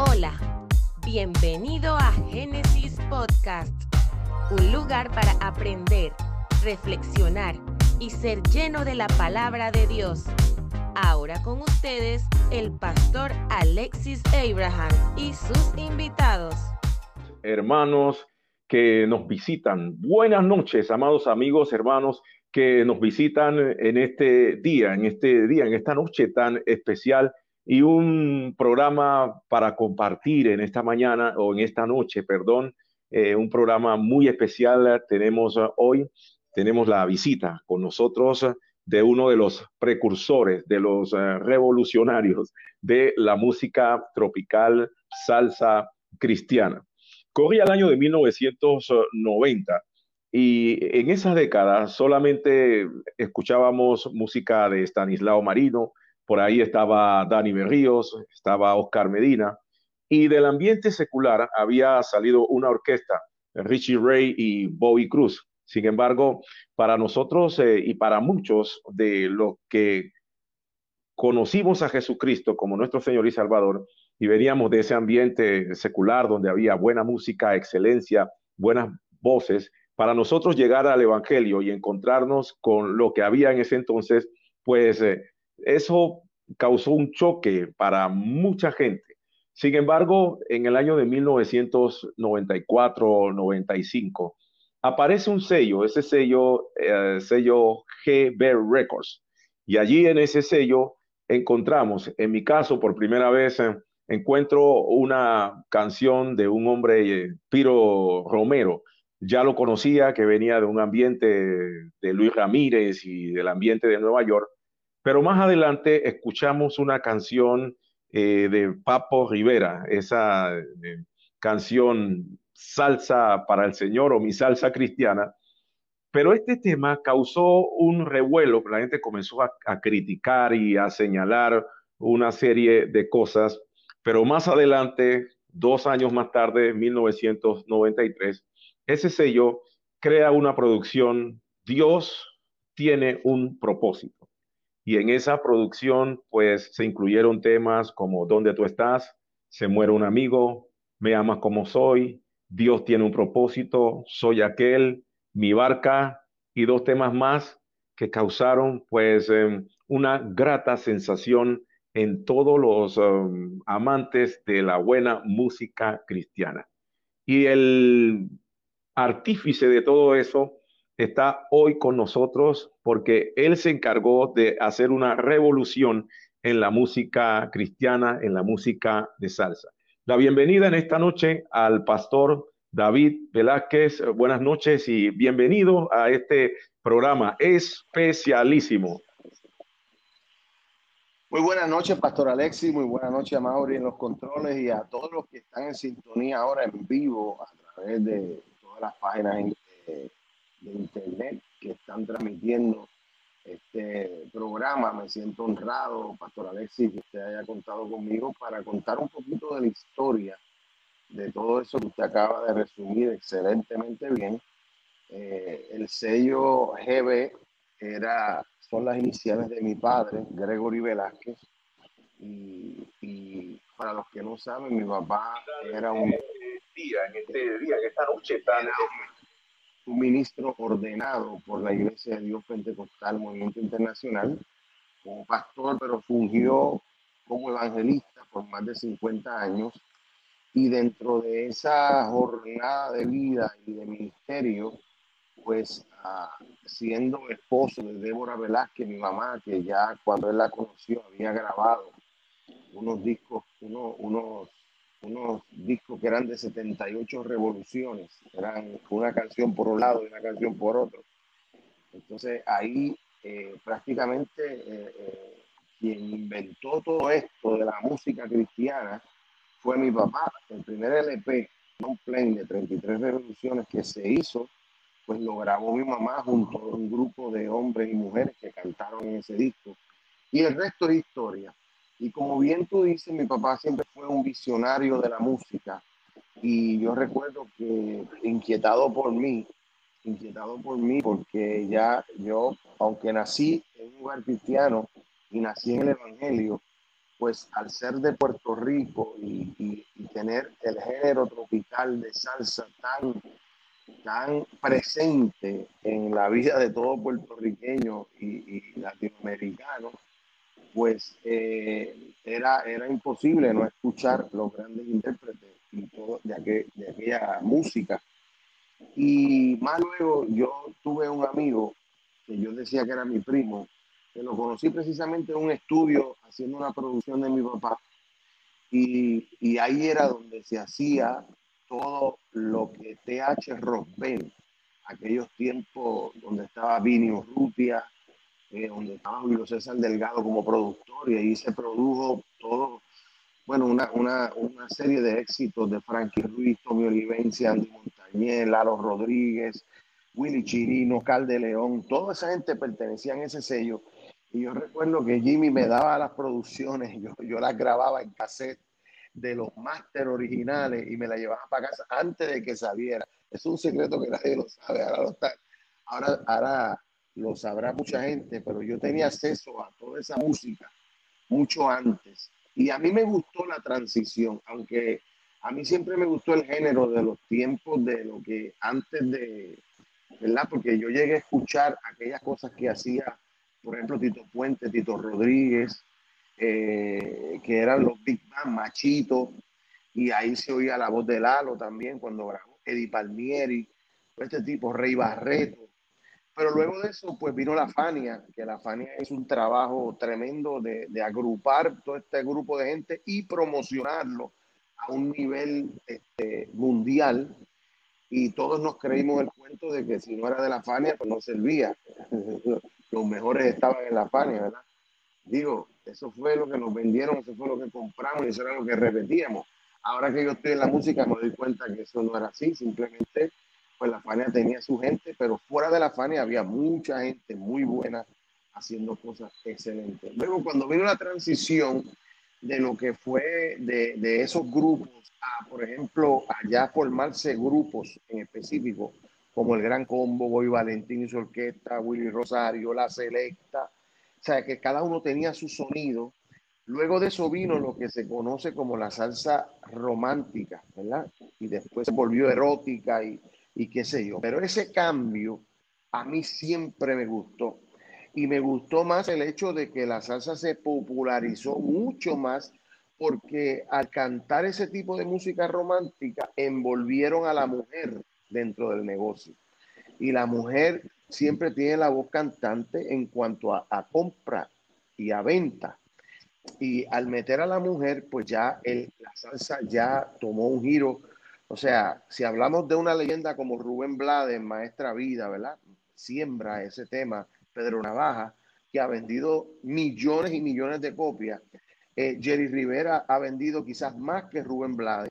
Hola, bienvenido a Génesis Podcast, un lugar para aprender, reflexionar y ser lleno de la palabra de Dios. Ahora con ustedes el pastor Alexis Abraham y sus invitados. Hermanos que nos visitan, buenas noches, amados amigos, hermanos que nos visitan en este día, en este día, en esta noche tan especial y un programa para compartir en esta mañana o en esta noche, perdón, eh, un programa muy especial tenemos uh, hoy. Tenemos la visita con nosotros de uno de los precursores, de los revolucionarios de la música tropical salsa cristiana. Corría el año de 1990 y en esa década solamente escuchábamos música de Stanislao Marino, por ahí estaba Dani Berríos, estaba Oscar Medina, y del ambiente secular había salido una orquesta, Richie Ray y Bobby Cruz. Sin embargo, para nosotros eh, y para muchos de los que conocimos a Jesucristo como nuestro Señor y Salvador y veníamos de ese ambiente secular donde había buena música, excelencia, buenas voces, para nosotros llegar al Evangelio y encontrarnos con lo que había en ese entonces, pues eh, eso causó un choque para mucha gente. Sin embargo, en el año de 1994-95 aparece un sello, ese sello, eh, sello GB Records. Y allí en ese sello encontramos, en mi caso, por primera vez, eh, encuentro una canción de un hombre, Piro Romero. Ya lo conocía, que venía de un ambiente de Luis Ramírez y del ambiente de Nueva York, pero más adelante escuchamos una canción eh, de Papo Rivera, esa eh, canción Salsa para el Señor o mi salsa cristiana. Pero este tema causó un revuelo, la gente comenzó a, a criticar y a señalar una serie de cosas, pero más adelante, dos años más tarde, en 1993, ese sello crea una producción, Dios tiene un propósito. Y en esa producción, pues se incluyeron temas como ¿Dónde tú estás? Se muere un amigo, Me amas como soy, Dios tiene un propósito, Soy aquel, Mi barca y dos temas más que causaron pues em, una grata sensación en todos los em, amantes de la buena música cristiana. Y el artífice de todo eso está hoy con nosotros porque él se encargó de hacer una revolución en la música cristiana, en la música de salsa. La bienvenida en esta noche al pastor David Velázquez. Buenas noches y bienvenido a este programa especialísimo. Muy buenas noches, Pastor Alexis. Muy buenas noches a Mauri en los controles y a todos los que están en sintonía ahora en vivo a través de todas las páginas eh, de internet que están transmitiendo este programa. Me siento honrado, Pastor Alexis, que usted haya contado conmigo para contar un poquito de la historia de todo eso que usted acaba de resumir excelentemente bien. Eh, el sello GB era, son las iniciales de mi padre, Gregory Velázquez, y, y para los que no saben, mi papá era un día, en este día, en esta noche tan un ministro ordenado por la Iglesia de Dios Pentecostal Movimiento Internacional como pastor, pero fungió como evangelista por más de 50 años. Y dentro de esa jornada de vida y de ministerio, pues ah, siendo esposo de Débora Velázquez, mi mamá, que ya cuando él la conoció había grabado unos discos, unos, unos unos discos que eran de 78 revoluciones, eran una canción por un lado y una canción por otro. Entonces ahí eh, prácticamente eh, eh, quien inventó todo esto de la música cristiana fue mi papá. El primer LP, un plan de 33 revoluciones que se hizo, pues lo grabó mi mamá junto a un grupo de hombres y mujeres que cantaron en ese disco. Y el resto es historia. Y como bien tú dices, mi papá siempre fue un visionario de la música. Y yo recuerdo que inquietado por mí, inquietado por mí, porque ya yo, aunque nací en un lugar cristiano y nací en el Evangelio, pues al ser de Puerto Rico y, tener el género tropical de salsa tan, tan presente en la vida de todo puertorriqueño y, latinoamericano, pues eh, era, era imposible no escuchar los grandes intérpretes y todo de, de aquella música. Y más luego yo tuve un amigo que yo decía que era mi primo, que lo conocí precisamente en un estudio haciendo una producción de mi papá. Y, y ahí era donde se hacía todo lo que TH Rosben, aquellos tiempos donde estaba Vinio Rutia, eh, donde estaba Julio César Delgado como productor, y ahí se produjo todo, bueno, una, una, una serie de éxitos de Frankie Ruiz, Tommy Olivencia, Andy Montañez, Lalo Rodríguez, Willy Chirino, Calde León, toda esa gente pertenecía a ese sello y yo recuerdo que Jimmy me daba las producciones, yo, yo las grababa en cassette de los máster originales y me las llevaba para casa antes de que saliera. Es un secreto que nadie lo sabe, ahora lo, ahora, ahora lo sabrá mucha gente, pero yo tenía acceso a toda esa música mucho antes. Y a mí me gustó la transición, aunque a mí siempre me gustó el género de los tiempos de lo que antes de, ¿verdad? Porque yo llegué a escuchar aquellas cosas que hacía por ejemplo, Tito Puente, Tito Rodríguez, eh, que eran los Big Bang, Machito, y ahí se oía la voz de Lalo también cuando grabó Eddie Palmieri, este tipo, Rey Barreto. Pero luego de eso, pues vino la Fania, que la Fania es un trabajo tremendo de, de agrupar todo este grupo de gente y promocionarlo a un nivel este, mundial. Y todos nos creímos el cuento de que si no era de la Fania, pues no servía. los mejores estaban en la Fania, ¿verdad? Digo, eso fue lo que nos vendieron, eso fue lo que compramos y eso era lo que repetíamos. Ahora que yo estoy en la música me doy cuenta que eso no era así, simplemente pues la Fania tenía su gente, pero fuera de la Fania había mucha gente muy buena haciendo cosas excelentes. Luego cuando vino la transición de lo que fue de, de esos grupos a, por ejemplo, allá formarse grupos en específico, como el Gran Combo, Boy Valentín y su orquesta, Willy Rosario, La Selecta, o sea que cada uno tenía su sonido. Luego de eso vino lo que se conoce como la salsa romántica, ¿verdad? Y después se volvió erótica y, y qué sé yo. Pero ese cambio a mí siempre me gustó. Y me gustó más el hecho de que la salsa se popularizó mucho más porque al cantar ese tipo de música romántica envolvieron a la mujer dentro del negocio. Y la mujer siempre tiene la voz cantante en cuanto a, compra y a venta. Y al meter a la mujer, pues ya el, la salsa ya tomó un giro. O sea, si hablamos de una leyenda como Rubén Blades, Maestra Vida, ¿verdad? Siembra ese tema, Pedro Navaja, que ha vendido millones y millones de copias. Eh, Jerry Rivera ha vendido quizás más que Rubén Blades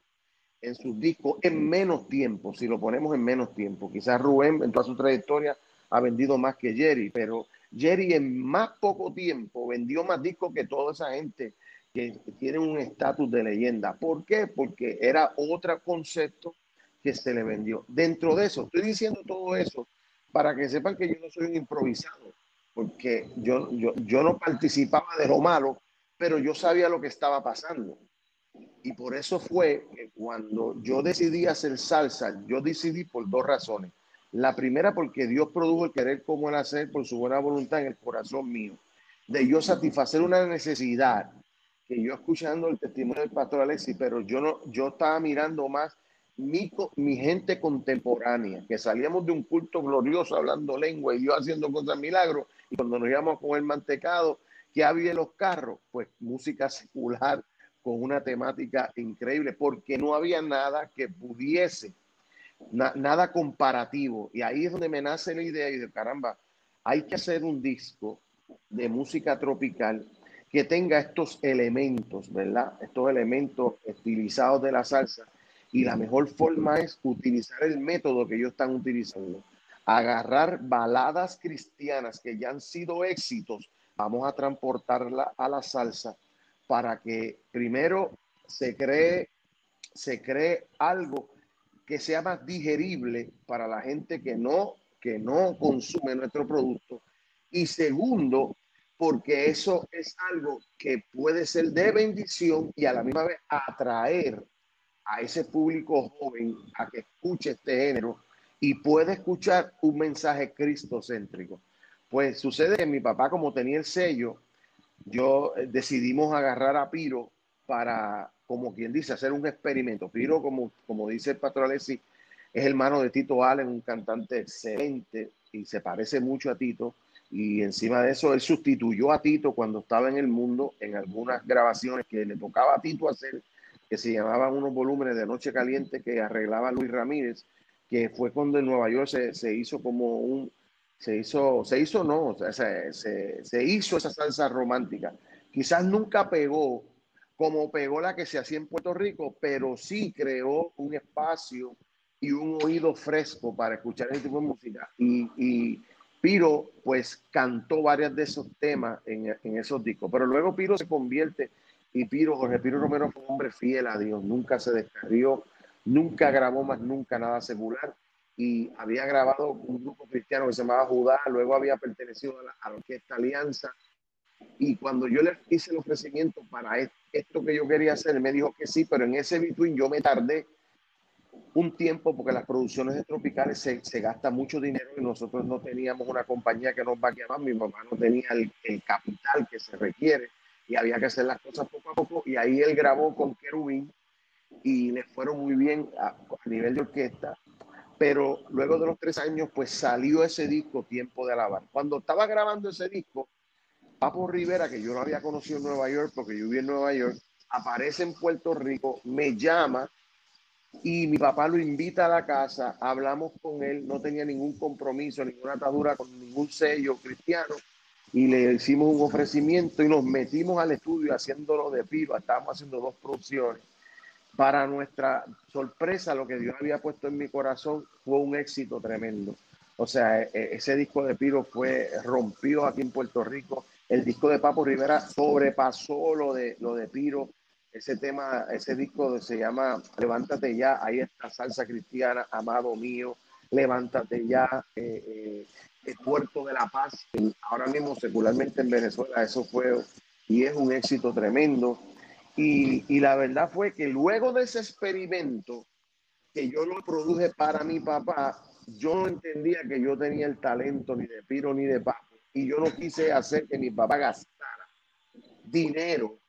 en sus discos en menos tiempo, si lo ponemos en menos tiempo. Quizás Rubén en toda su trayectoria ha vendido más que Jerry, pero Jerry en más poco tiempo vendió más discos que toda esa gente que tiene un estatus de leyenda. ¿Por qué? Porque era otro concepto que se le vendió. Dentro de eso, estoy diciendo todo eso para que sepan que yo no soy un improvisado, porque yo, yo, yo no participaba de lo malo, pero yo sabía lo que estaba pasando. Y por eso fue que cuando yo decidí hacer salsa, yo decidí por dos razones. La primera porque Dios produjo el querer como el hacer por su buena voluntad en el corazón mío. De yo satisfacer una necesidad que yo escuchando el testimonio del pastor Alexis, pero yo no, yo estaba mirando más mi, mi gente contemporánea, que salíamos de un culto glorioso hablando lengua y yo haciendo cosas milagros, y cuando nos íbamos con el mantecado, que había los carros? Pues música secular, con una temática increíble, porque no había nada que pudiese, nada comparativo. Y ahí es donde me nace la idea y de caramba, hay que hacer un disco de música tropical que tenga estos elementos, ¿verdad? Estos elementos estilizados de la salsa. Y la mejor forma es utilizar el método que ellos están utilizando. Agarrar baladas cristianas que ya han sido éxitos, vamos a transportarla a la salsa para que primero se cree, se cree algo que sea más digerible para la gente que no, que no consume nuestro producto. Y segundo, porque eso es algo que puede ser de bendición y a la misma vez atraer a ese público joven a que escuche este género y puede escuchar un mensaje cristocéntrico. Pues sucede que mi papá, como tenía el sello, yo eh, decidimos agarrar a Piro para, como quien dice, hacer un experimento. Piro, como, como dice el pastor Alessi, es hermano de Tito Allen, un cantante excelente y se parece mucho a Tito. Y encima de eso, él sustituyó a Tito cuando estaba en el mundo en algunas grabaciones que le tocaba a Tito hacer, que se llamaban unos volúmenes de Noche Caliente que arreglaba Luis Ramírez, que fue cuando en Nueva York se, se hizo como un, se hizo, se hizo no, se, se, se, hizo esa salsa romántica. Quizás nunca pegó como pegó la que se hacía en Puerto Rico, pero sí creó un espacio y un oído fresco para escuchar ese tipo de música. Y, y Piro, pues, cantó varios de esos temas en, en, esos discos. Pero luego Piro se convierte, y Piro, Jorge Piro Romero fue un hombre fiel a Dios, nunca se descarrió, nunca grabó más nunca nada secular y había grabado un grupo cristiano que se llamaba Judá, luego había pertenecido a la, Orquesta Alianza. Y cuando yo le hice el ofrecimiento para esto que yo quería hacer, me dijo que sí, pero en ese between yo me tardé un tiempo porque las producciones tropicales se, se gasta mucho dinero y nosotros no teníamos una compañía que nos vaqueaba, mi mamá no tenía el, el, capital que se requiere y había que hacer las cosas poco a poco. Y ahí él grabó con Kerubín y le fueron muy bien a, nivel de orquesta. Pero luego de los tres años, pues salió ese disco, Tiempo de Alabar. Cuando estaba grabando ese disco, Papo Rivera, que yo no había conocido en Nueva York, porque yo viví en Nueva York, aparece en Puerto Rico, me llama y mi papá lo invita a la casa, hablamos con él, no tenía ningún compromiso, ninguna atadura con ningún sello cristiano, y le hicimos un ofrecimiento y nos metimos al estudio haciéndolo de piba, estábamos haciendo dos producciones para nuestra sorpresa, lo que Dios había puesto en mi corazón fue un éxito tremendo. O sea, e, e, ese disco de Piro fue, rompió aquí en Puerto Rico. El disco de Papo Rivera sobrepasó lo de, lo de Piro. Ese tema, ese disco se llama Levántate ya, ahí está Salsa Cristiana, Amado Mío, Levántate ya, eh, eh, el Puerto de la Paz. Ahora mismo, secularmente en Venezuela, eso fue y es un éxito tremendo. Y, y, la verdad fue que luego de ese experimento que yo lo produje para mi papá, yo no entendía que yo tenía el talento ni de Piro ni de Papo. Y yo no quise hacer que mi papá gastara dinero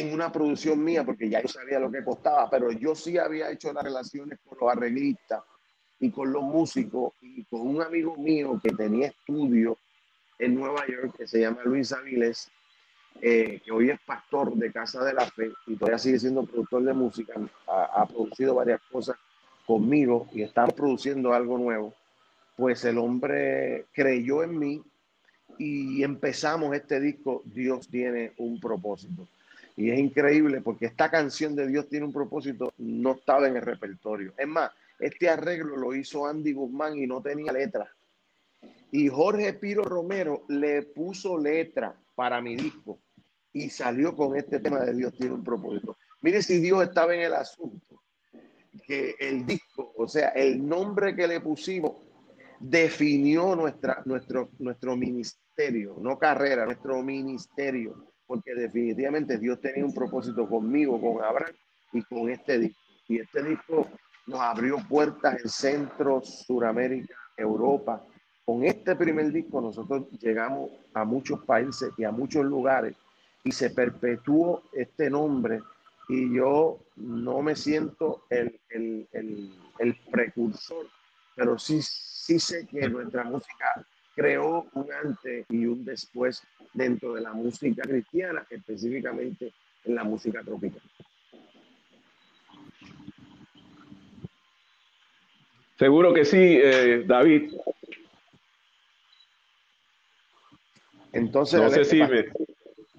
en una producción mía, porque ya yo sabía lo que costaba, pero yo sí había hecho las relaciones con los arreglistas y con los músicos y con un amigo mío que tenía estudio en Nueva York que se llama Luis Aviles eh, que hoy es pastor de Casa de la Fe y todavía sigue siendo productor de música, ha, ha producido varias cosas conmigo y está produciendo algo nuevo, pues el hombre creyó en mí y empezamos este disco, Dios tiene un propósito. Y es increíble porque esta canción de Dios tiene un propósito no estaba en el repertorio. Es más, este arreglo lo hizo Andy Guzmán y no tenía letra. Y Jorge Piro Romero le puso letra para mi disco y salió con este tema de Dios tiene un propósito. Mire si Dios estaba en el asunto, que el disco, o sea, el nombre que le pusimos definió nuestra, nuestro, nuestro ministerio, no carrera, nuestro ministerio, porque definitivamente Dios tenía un propósito conmigo, con Abraham y con este disco. Y este disco nos abrió puertas en Centro, Suramérica, Europa. Con este primer disco nosotros llegamos a muchos países y a muchos lugares y se perpetuó este nombre y yo no me siento el, el, el, el, precursor, pero sí, sí sé que nuestra música creó un antes y un después dentro de la música cristiana, específicamente en la música tropical. Seguro que sí, eh, David. Entonces, no sé si me,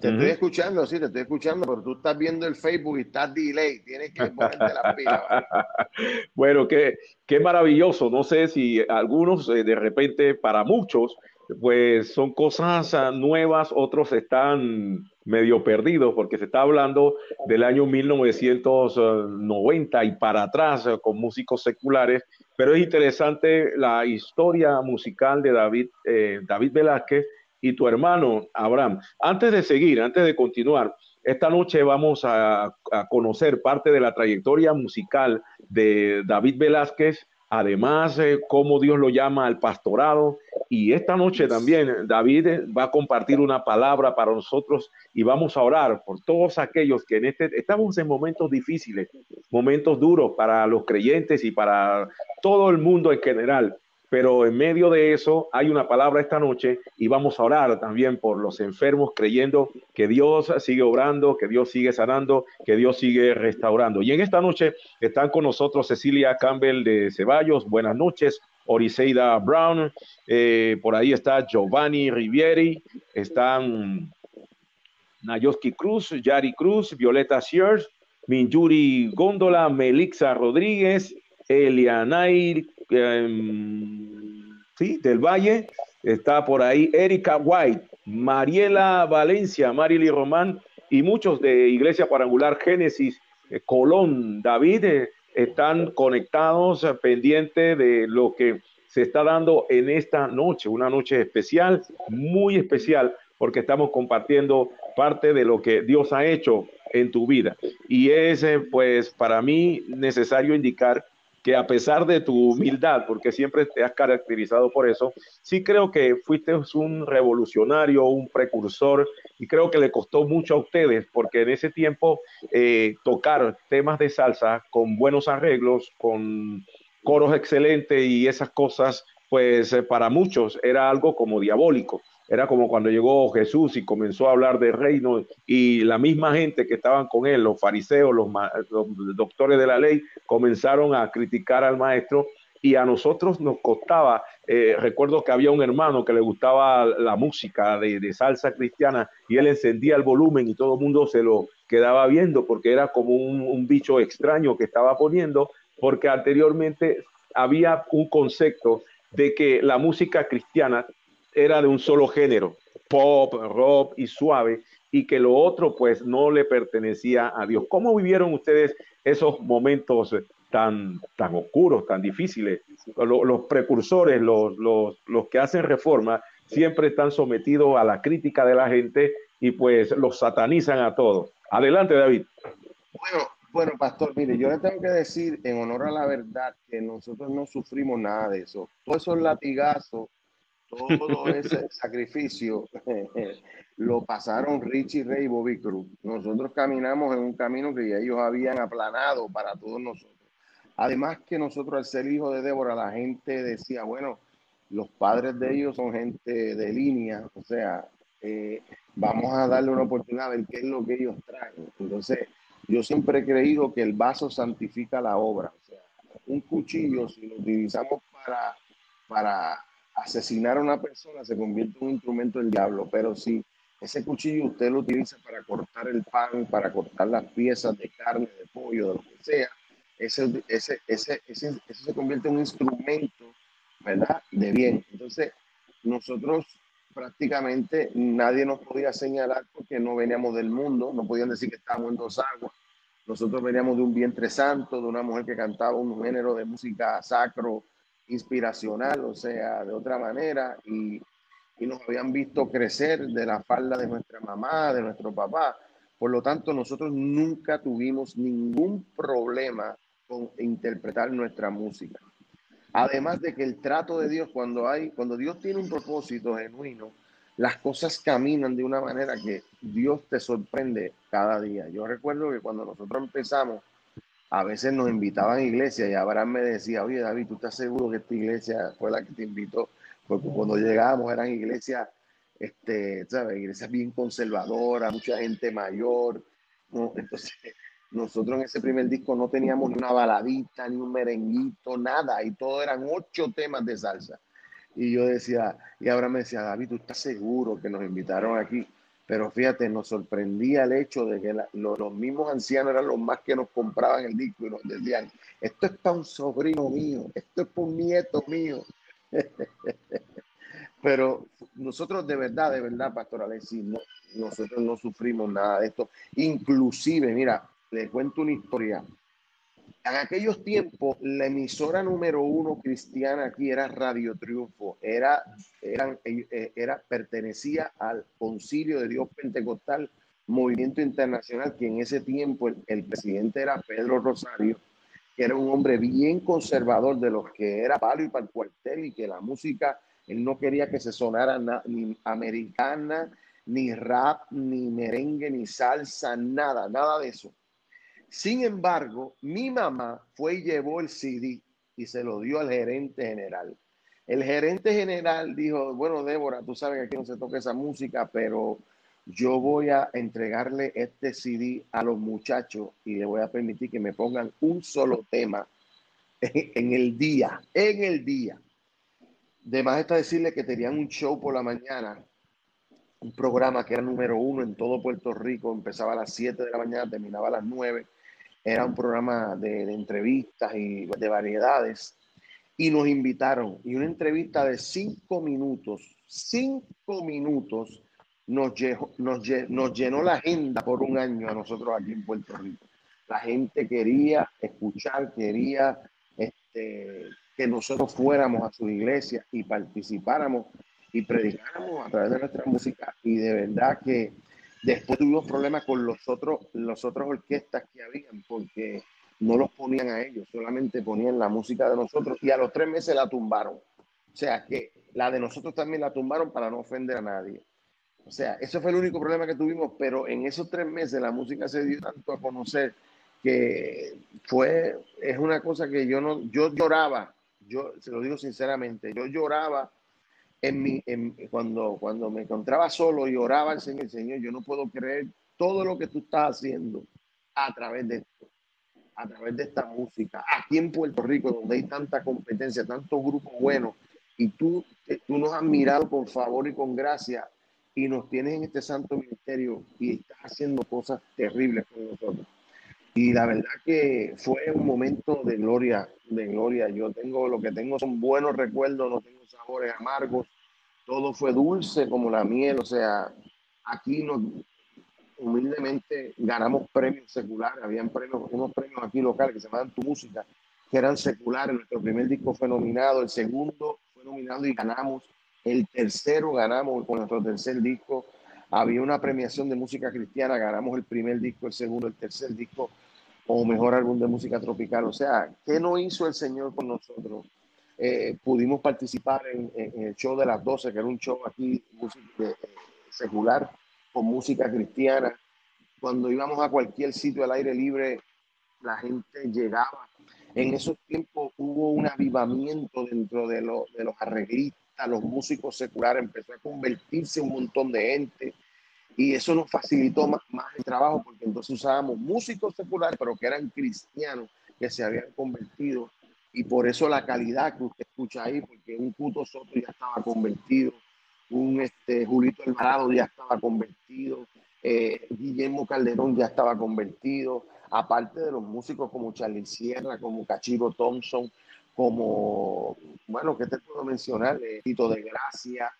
te estoy escuchando, sí, te estoy escuchando, pero tú estás viendo el Facebook y estás delay, tienes que ponerte la pila. bueno, qué, qué maravilloso. No sé si algunos, eh, de repente, para muchos, pues son cosas nuevas, otros están medio perdidos porque se está hablando del año 1990 y para atrás eh, con músicos seculares, pero es interesante la historia musical de David, eh, David Velázquez y tu hermano Abraham. Antes de seguir, antes de continuar, esta noche vamos a, conocer parte de la trayectoria musical de David Velázquez, además eh, cómo Dios lo llama al pastorado. Y esta noche también David va a compartir una palabra para nosotros y vamos a orar por todos aquellos que en este estamos en momentos difíciles, momentos duros para los creyentes y para todo el mundo en general pero en medio de eso hay una palabra esta noche y vamos a orar también por los enfermos, creyendo que Dios sigue obrando, que Dios sigue sanando, que Dios sigue restaurando. Y en esta noche están con nosotros Cecilia Campbell de Ceballos, buenas noches. Oriseida Brown, eh, por ahí está Giovanni Rivieri, están Nayoski Cruz, Yari Cruz, Violeta Sears, Minjuri Góndola, Melixa Rodríguez, Elianair Em, sí, del Valle, está por ahí Erika White, Mariela Valencia, Marily Román y muchos de Iglesia Cuadrangular Génesis, eh, Colón, David, eh, están conectados, eh, pendientes de lo que se está dando en esta noche, una noche especial, muy especial, porque estamos compartiendo parte de lo que Dios ha hecho en tu vida. Y es, pues, para mí necesario indicar que a pesar de tu humildad, porque siempre te has caracterizado por eso, sí creo que fuiste un revolucionario, un precursor, y creo que le costó mucho a ustedes, porque en ese tiempo eh, tocar temas de salsa con buenos arreglos, con coros excelentes y esas cosas, pues eh, para muchos era algo como diabólico. Era como cuando llegó Jesús y comenzó a hablar del reino y la misma gente que estaban con él, los fariseos, los, doctores de la ley, comenzaron a criticar al maestro y a nosotros nos costaba, eh, recuerdo que había un hermano que le gustaba la música de, salsa cristiana y él encendía el volumen y todo el mundo se lo quedaba viendo porque era como un bicho extraño que estaba poniendo, porque anteriormente había un concepto de que la música cristiana era de un solo género, pop, rock y suave, y que lo otro pues no le pertenecía a Dios. ¿Cómo vivieron ustedes esos momentos tan, tan oscuros, tan difíciles? Los, precursores, los, los, los que hacen reforma, siempre están sometidos a la crítica de la gente y pues los satanizan a todos. Adelante, David. Bueno, bueno, pastor, mire, yo le tengo que decir en honor a la verdad que nosotros no sufrimos nada de eso. Todos esos latigazos todo ese sacrificio lo pasaron Richie Rey y Bobby Cruz. Nosotros caminamos en un camino que ellos habían aplanado para todos nosotros. Además que nosotros al ser hijo de Débora, la gente decía, bueno, los padres de ellos son gente de línea, o sea, eh, vamos a darle una oportunidad a ver qué es lo que ellos traen. Entonces, yo siempre he creído que el vaso santifica la obra. Un cuchillo, si lo utilizamos para, para asesinar a una persona se convierte en un instrumento del diablo, pero si ese cuchillo usted lo utiliza para cortar el pan, para cortar las piezas de carne, de pollo, de lo que sea, ese, ese, ese, ese, se convierte en un instrumento, ¿verdad? De bien. Entonces, nosotros prácticamente nadie nos podía señalar porque no veníamos del mundo, no podían decir que estábamos en dos aguas. Nosotros veníamos de un vientre santo, de una mujer que cantaba un género de música sacro, inspiracional, o sea, de otra manera, y, y nos habían visto crecer de la falda de nuestra mamá, de nuestro papá. Por lo tanto, nosotros nunca tuvimos ningún problema con interpretar nuestra música. Además de que el trato de Dios, cuando hay, cuando Dios tiene un propósito genuino, las cosas caminan de una manera que Dios te sorprende cada día. Yo recuerdo que cuando nosotros empezamos, a veces nos invitaban a iglesia y Abraham me decía, oye David, ¿tú estás seguro que esta iglesia fue la que te invitó? Porque cuando llegábamos eran iglesias, este, ¿sabes? Iglesias bien conservadoras, mucha gente mayor. Entonces, nosotros en ese primer disco no teníamos ni una baladita, ni un merenguito, nada, y todo eran ocho temas de salsa. Y yo decía, y Abraham me decía, David, ¿tú estás seguro que nos invitaron aquí? Pero fíjate, nos sorprendía el hecho de que los mismos ancianos eran los más que nos compraban el disco y nos decían, esto es para un sobrino mío, esto es para un nieto mío. Pero nosotros de verdad, de verdad, Pastor Alexis, no, nosotros no sufrimos nada de esto. Inclusive, mira, les cuento una historia. En aquellos tiempos, la emisora número uno cristiana aquí era Radio Triunfo, era, eran, eh, era, pertenecía al Concilio de Dios Pentecostal, Movimiento Internacional, que en ese tiempo el, el presidente era Pedro Rosario, que era un hombre bien conservador de los que era palo y para el cuartel y que la música, él no quería que se sonara ni americana, ni rap, ni merengue, ni salsa, nada, nada de eso. Sin embargo, mi mamá fue y llevó el CD y se lo dio al gerente general. El gerente general dijo, bueno, Débora, tú sabes que aquí no se toca esa música, pero yo voy a entregarle este CD a los muchachos y le voy a permitir que me pongan un solo tema en el día, en el día. De más está decirle que tenían un show por la mañana un programa que era número uno en todo Puerto Rico, empezaba a las 7 de la mañana, terminaba a las 9, era un programa de, entrevistas y de variedades, y nos invitaron, y una entrevista de cinco minutos, cinco minutos, nos, llenó la agenda por un año a nosotros aquí en Puerto Rico. La gente quería escuchar, quería este, que nosotros fuéramos a su iglesia y participáramos y predicamos a través de nuestra música y de verdad que después tuvimos problemas con los otros, los otros orquestas que habían porque no los ponían a ellos, solamente ponían la música de nosotros y a los tres meses la tumbaron. O sea que la de nosotros también la tumbaron para no ofender a nadie. O sea, eso fue el único problema que tuvimos, pero en esos tres meses la música se dio tanto a conocer que fue, es una cosa que yo no, yo lloraba, yo se lo digo sinceramente, yo lloraba cuando, cuando me encontraba solo y oraba al Señor, Señor, yo no puedo creer todo lo que tú estás haciendo a través de esto, a través de esta música, aquí en Puerto Rico, donde hay tanta competencia, tantos grupos buenos, y tú, tú nos has mirado con favor y con gracia y nos tienes en este santo ministerio y estás haciendo cosas terribles con nosotros. Y la verdad que fue un momento de gloria, de gloria. Yo tengo, lo que tengo son buenos recuerdos, no tengo sabores amargos. Todo fue dulce como la miel. O sea, aquí nos, humildemente ganamos premios seculares. Habían premios, unos premios aquí locales que se llamaban Tu Música, que eran seculares. Nuestro primer disco fue nominado, el segundo fue nominado y ganamos. El tercero ganamos con nuestro tercer disco. Había una premiación de música cristiana, ganamos el primer disco, el segundo, el tercer disco o mejor álbum de música tropical. O sea, ¿qué no hizo el Señor con nosotros? Eh, pudimos participar en, el show de las 12, que era un show aquí eh, secular con música cristiana. Cuando íbamos a cualquier sitio al aire libre, la gente llegaba. En esos tiempos hubo un avivamiento dentro de, de los arreglistas, los músicos seculares, empezó a convertirse un montón de gente y eso nos facilitó más, el trabajo porque entonces usábamos músicos seculares, pero que eran cristianos, que se habían convertido. Y por eso la calidad que usted escucha ahí, porque un Cuto Soto ya estaba convertido, un este, Julito Alvarado ya estaba convertido, eh, Guillermo Calderón ya estaba convertido, aparte de los músicos como Charlie Sierra, como Cachiro Thompson, como, bueno, ¿qué te puedo mencionar? Eh, Tito de Gracia,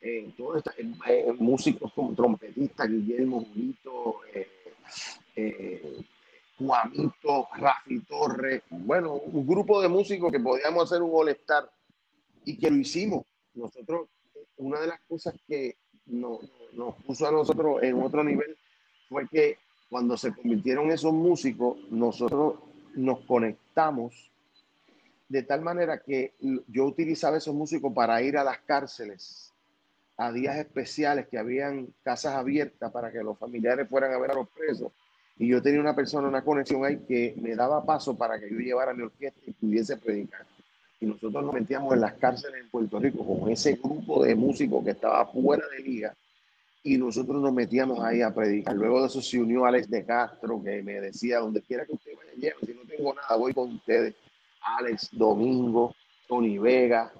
eh, todos estos eh, músicos como trompetistas, Guillermo Julito, Juanito, Rafi Torres, bueno, un grupo de músicos que podíamos hacer un all y que lo hicimos. Nosotros, una de las cosas que nos, nos puso a nosotros en otro nivel fue que cuando se convirtieron esos músicos, nosotros nos conectamos de tal manera que yo utilizaba esos músicos para ir a las cárceles a días especiales que habían casas abiertas para que los familiares fueran a ver a los presos. Y yo tenía una persona, una conexión ahí que me daba paso para que yo llevara mi orquesta y pudiese predicar. Y nosotros nos metíamos en las cárceles en Puerto Rico con ese grupo de músicos que estaba fuera de liga y nosotros nos metíamos ahí a predicar. Luego de eso se unió Alex de Castro que me decía, donde quiera que usted vaya, lleve, si no tengo nada, voy con ustedes. Alex, Domingo, Tony Vega,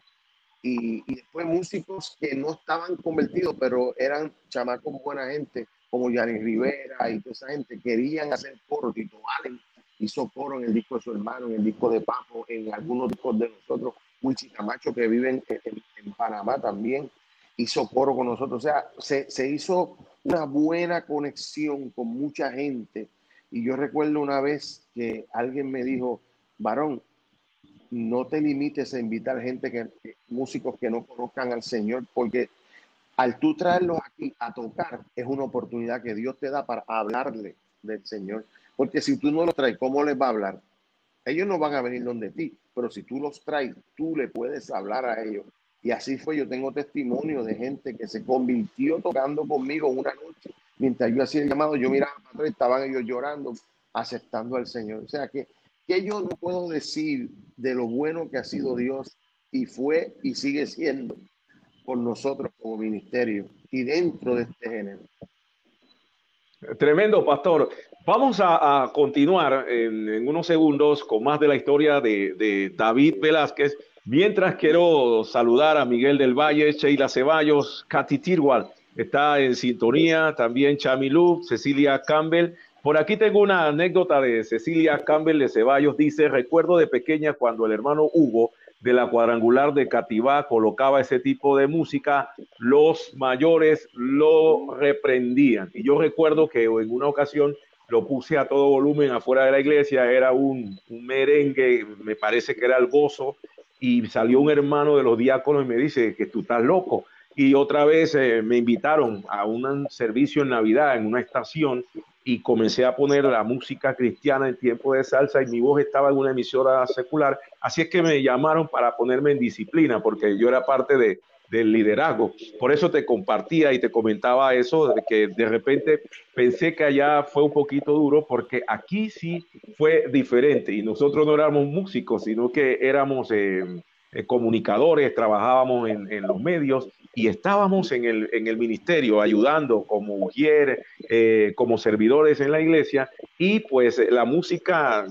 y, después músicos que no estaban convertidos, pero eran chamacos buena gente, como Yanni Rivera y toda esa gente, querían hacer coro. Tito Allen hizo coro en el disco de su hermano, en el disco de Papo, en algunos discos de nosotros. Wichi Camacho, que vive en, en, Panamá también, hizo coro con nosotros. O sea, se, se hizo una buena conexión con mucha gente Y yo recuerdo una vez que alguien me dijo, varón, no te limites a invitar gente que, músicos que no conozcan al Señor, porque al tú traerlos aquí a tocar es una oportunidad que Dios te da para hablarle del Señor. Porque si tú no los traes, ¿cómo les va a hablar? Ellos no van a venir donde ti, pero si tú los traes, tú le puedes hablar a ellos. Y así fue, yo tengo testimonio de gente que se convirtió tocando conmigo una noche. Mientras yo hacía el llamado, yo miraba para atrás, estaban ellos llorando, aceptando al Señor. O sea que, que yo no puedo decir de lo bueno que ha sido Dios y fue y sigue siendo por nosotros ministerio y dentro de este género. Tremendo, pastor. Vamos a, continuar en, unos segundos con más de la historia de, David Velázquez. Mientras quiero saludar a Miguel del Valle, Sheila Ceballos, Katy Tirwal, está en sintonía, también Chamilú, Cecilia Campbell. Por aquí tengo una anécdota de Cecilia Campbell de Ceballos. Dice, recuerdo de pequeña cuando el hermano Hugo de la cuadrangular de Cativá colocaba ese tipo de música, los mayores lo reprendían. Y yo recuerdo que en una ocasión lo puse a todo volumen afuera de la iglesia, era un, merengue, me parece que era el gozo, y salió un hermano de los diáconos y me dice que tú estás loco. Y otra vez eh, me invitaron a un servicio en Navidad en una estación y comencé a poner la música cristiana en tiempo de salsa y mi voz estaba en una emisora secular. Así es que me llamaron para ponerme en disciplina porque yo era parte de, del liderazgo. Por eso te compartía y te comentaba eso, de que de repente pensé que allá fue un poquito duro porque aquí sí fue diferente y nosotros no éramos músicos, sino que éramos... Eh, eh, comunicadores, trabajábamos en, los medios y estábamos en el, en el ministerio ayudando como mujer, eh, como servidores en la iglesia y pues la música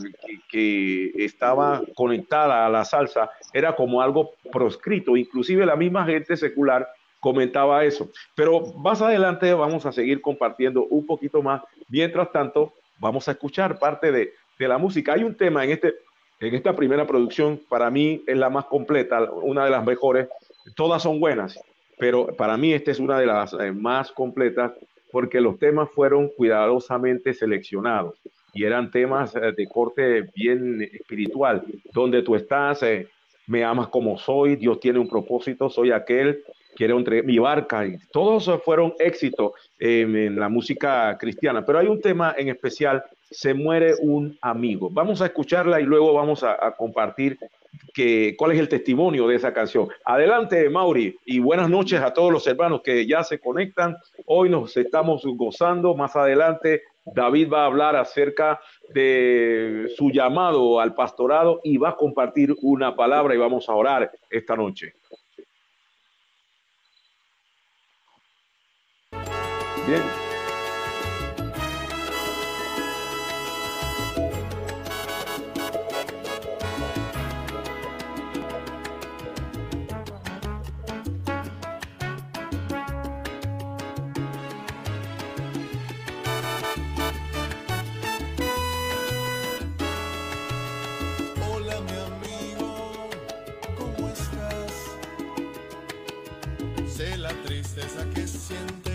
que, estaba conectada a la salsa era como algo proscrito, inclusive la misma gente secular comentaba eso. Pero más adelante vamos a seguir compartiendo un poquito más. Mientras tanto, vamos a escuchar parte de, de la música. Hay un tema en este en esta primera producción, para mí es la más completa, una de las mejores. Todas son buenas, pero para mí esta es una de las eh, más completas porque los temas fueron cuidadosamente seleccionados y eran temas eh, de corte bien espiritual, donde tú estás, eh, me amas como soy, Dios tiene un propósito, soy aquel, quiero entre mi barca, y todos fueron éxitos en la música cristiana, pero hay un tema en especial se muere un amigo. Vamos a escucharla y luego vamos a, compartir que, cuál es el testimonio de esa canción. Adelante, Mauri, y buenas noches a todos los hermanos que ya se conectan. Hoy nos estamos gozando. Más adelante, David va a hablar acerca de su llamado al pastorado y va a compartir una palabra y vamos a orar esta noche. Bien. Está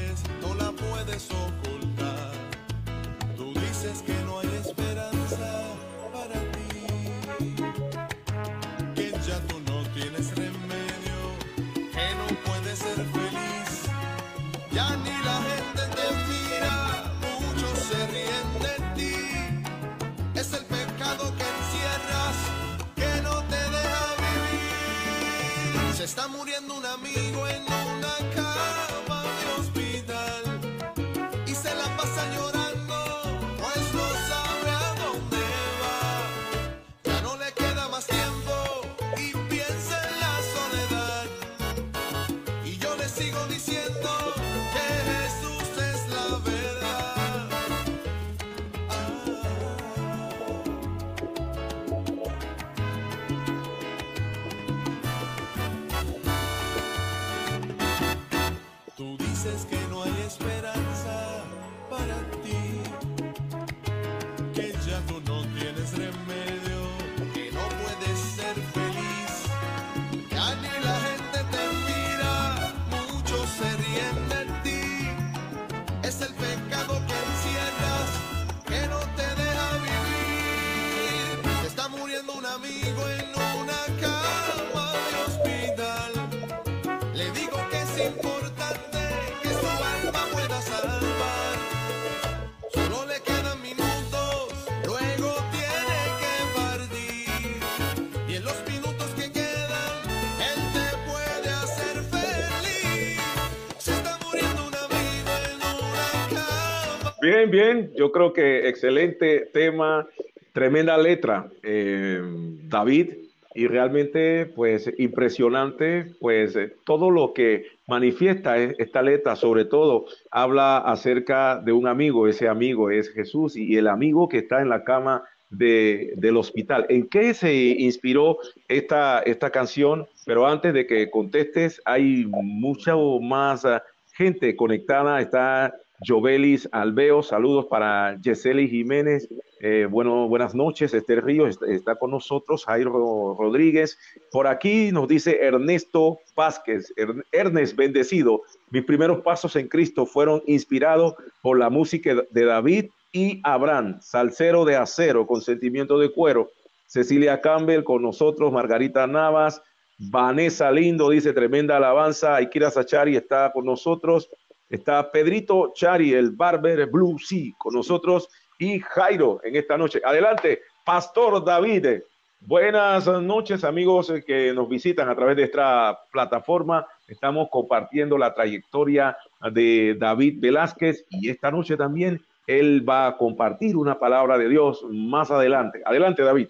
Bien, bien, yo creo que excelente tema, tremenda letra, eh, David, y realmente pues impresionante, pues todo lo que manifiesta esta letra, sobre todo habla acerca de un amigo, ese amigo es Jesús y el amigo que está en la cama de, del hospital. ¿En qué se inspiró esta, esta canción? Pero antes de que contestes, hay mucha más ah, gente conectada, está Jovelis Alveo, saludos para Yeseli Jiménez, eh, bueno, buenas noches, Esther Ríos está, con nosotros, Jairo Rodríguez, por aquí nos dice Ernesto Vázquez, Ernest bendecido, mis primeros pasos en Cristo fueron inspirados por la música de David y Abraham, salsero de acero con sentimiento de cuero, Cecilia Campbell con nosotros, Margarita Navas, Vanessa Lindo dice tremenda alabanza, Aikira Sachari está con nosotros, Está Pedrito Chari, el Barber Blue Sea, con nosotros y Jairo en esta noche. Adelante, Pastor David. Buenas noches, amigos que nos visitan a través de esta plataforma. Estamos compartiendo la trayectoria de David Velázquez y esta noche también él va a compartir una palabra de Dios más adelante. Adelante, David.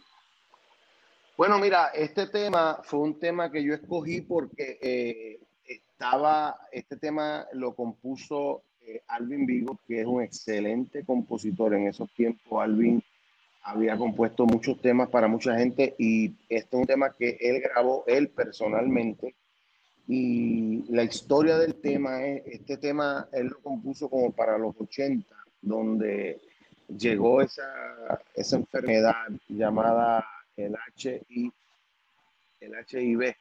Bueno, mira, este tema fue un tema que yo escogí porque eh, estaba, este tema lo compuso eh, Alvin Vigo, que es un excelente compositor. En esos tiempos, Alvin había compuesto muchos temas para mucha gente y este es un tema que él grabó él personalmente. Y la historia del tema es, este tema él lo compuso como para los 80, donde llegó esa, esa enfermedad llamada el, HI, el HIV,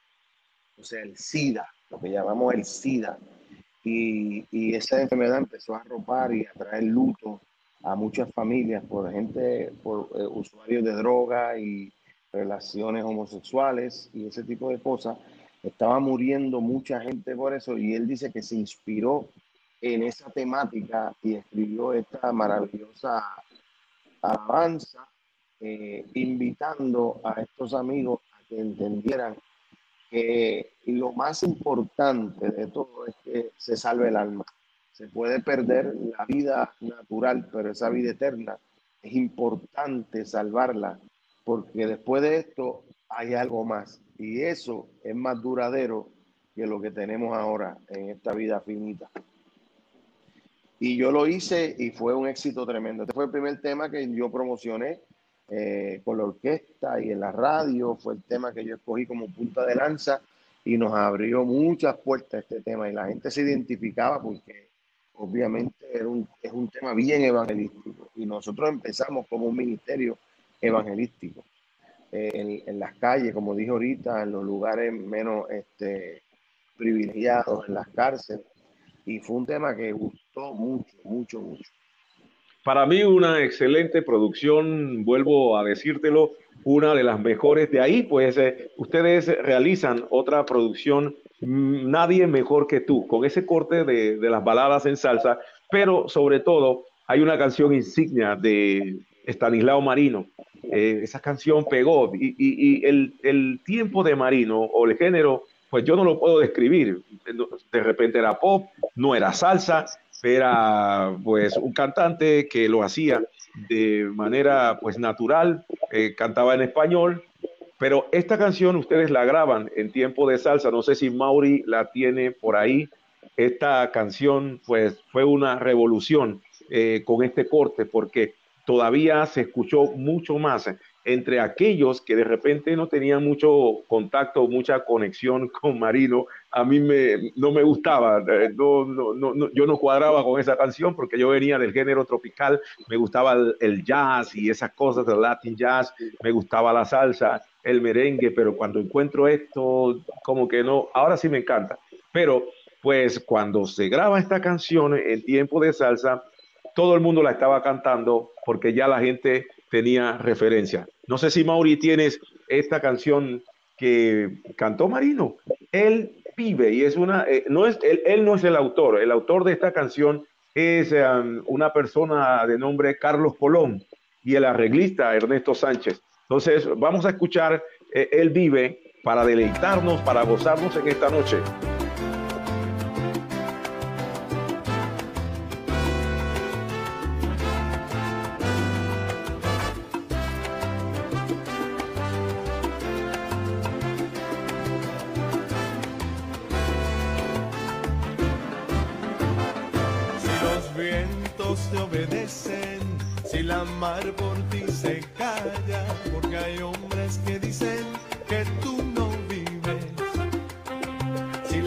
o sea, el SIDA lo que llamamos el SIDA. Y, y, esa enfermedad empezó a arropar y a traer luto a muchas familias por gente, por eh, usuarios de droga y relaciones homosexuales y ese tipo de cosas. Estaba muriendo mucha gente por eso y él dice que se inspiró en esa temática y escribió esta maravillosa alabanza, eh, invitando a estos amigos a que entendieran que lo más importante de todo es que se salve el alma. Se puede perder la vida natural, pero esa vida eterna es importante salvarla, porque después de esto hay algo más. Y eso es más duradero que lo que tenemos ahora en esta vida finita. Y yo lo hice y fue un éxito tremendo. Este fue el primer tema que yo promocioné eh, con la orquesta y en la radio. Fue el tema que yo escogí como punta de lanza y nos abrió muchas puertas este tema y la gente se identificaba porque obviamente era un, es un tema bien evangelístico y nosotros empezamos como un ministerio evangelístico eh, en, las calles, como dije ahorita, en los lugares menos este, privilegiados, en las cárceles y fue un tema que gustó mucho, mucho, mucho. Para mí una excelente producción, vuelvo a decírtelo, una de las mejores. De ahí, pues, eh, ustedes realizan otra producción, mm, nadie mejor que tú, con ese corte de, las baladas en salsa, pero sobre todo hay una canción insignia de Stanislao Marino. Eh, esa canción pegó y, el, el, tiempo de Marino o el género, pues yo no lo puedo describir. De repente era pop, no era salsa, era pues un cantante que lo hacía de manera pues natural, eh, cantaba en español, pero esta canción ustedes la graban en tiempo de salsa, no sé si Mauri la tiene por ahí, esta canción pues fue una revolución eh, con este corte porque todavía se escuchó mucho más entre aquellos que de repente no tenían mucho contacto, mucha conexión con Marino, a mí me, no me gustaba, eh, no, no, no, yo no cuadraba con esa canción porque yo venía del género tropical, me gustaba el, jazz y esas cosas, el latin jazz, me gustaba la salsa, el merengue, pero cuando encuentro esto, como que no, ahora sí me encanta, pero pues cuando se graba esta canción en tiempo de salsa, todo el mundo la estaba cantando porque ya la gente tenía referencia. No sé si Mauri tienes esta canción que cantó Marino. Él vive y es una, eh, no es, él, no es el autor, el autor de esta canción es um, una persona de nombre Carlos Colón y el arreglista Ernesto Sánchez. Entonces, vamos a escuchar eh, Él vive para deleitarnos, para gozarnos en esta noche.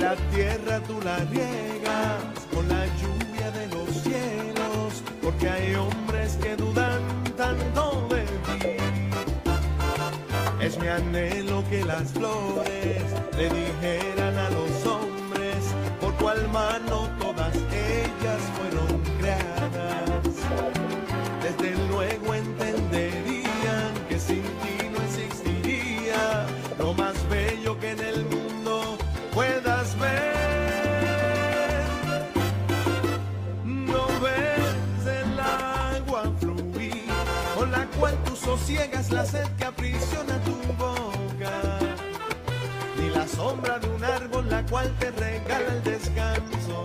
La tierra tú la riegas con la lluvia de los cielos, porque hay hombres que dudan tanto de ti. Es mi anhelo que las flores le dijeran a los hombres por cuál mano todas ciegas la sed que aprisiona tu boca, ni la sombra de un árbol la cual te regala el descanso.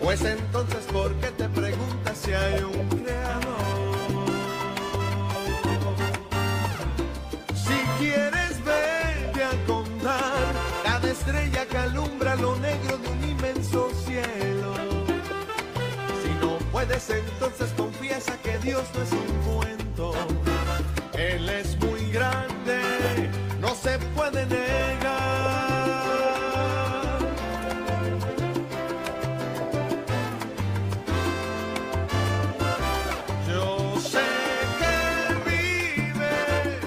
Pues entonces, ¿por qué te preguntas si hay un creador? Si quieres verte a contar cada estrella que alumbra lo negro de un inmenso cielo. Si no puedes, entonces confiesa que Dios no es un él es muy grande, no se puede negar. Yo sé que vive,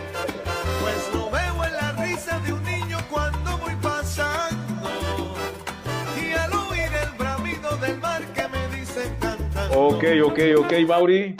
pues lo veo en la risa de un niño cuando voy pasando. Y al oír el bramido del mar que me dice cantando. Ok, ok, ok, Mauri.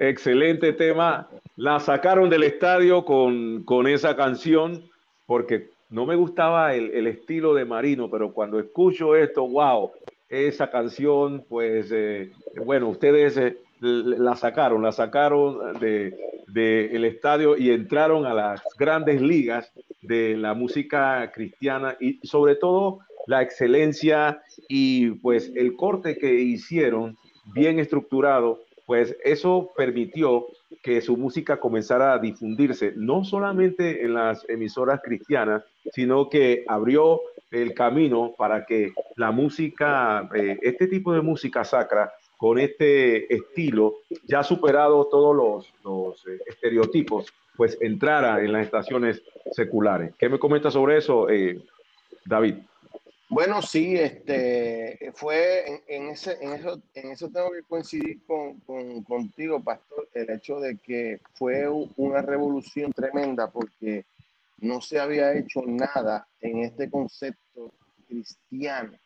Excelente tema. La sacaron del estadio con, con esa canción porque no me gustaba el, estilo de Marino, pero cuando escucho esto, wow, esa canción, pues, eh, bueno, ustedes eh, la sacaron, la sacaron del de, el estadio y entraron a las grandes ligas de la música cristiana y sobre todo la excelencia y pues el corte que hicieron bien estructurado pues eso permitió que su música comenzara a difundirse, no solamente en las emisoras cristianas, sino que abrió el camino para que la música, eh, este tipo de música sacra, con este estilo, ya superado todos los, eh, estereotipos, pues entrara en las estaciones seculares. ¿Qué me comenta sobre eso, eh, David? Bueno, sí, este, fue en, ese, en, eso, en eso tengo que coincidir con, contigo, Pastor, el hecho de que fue una revolución tremenda porque no se había hecho nada en este concepto cristiano.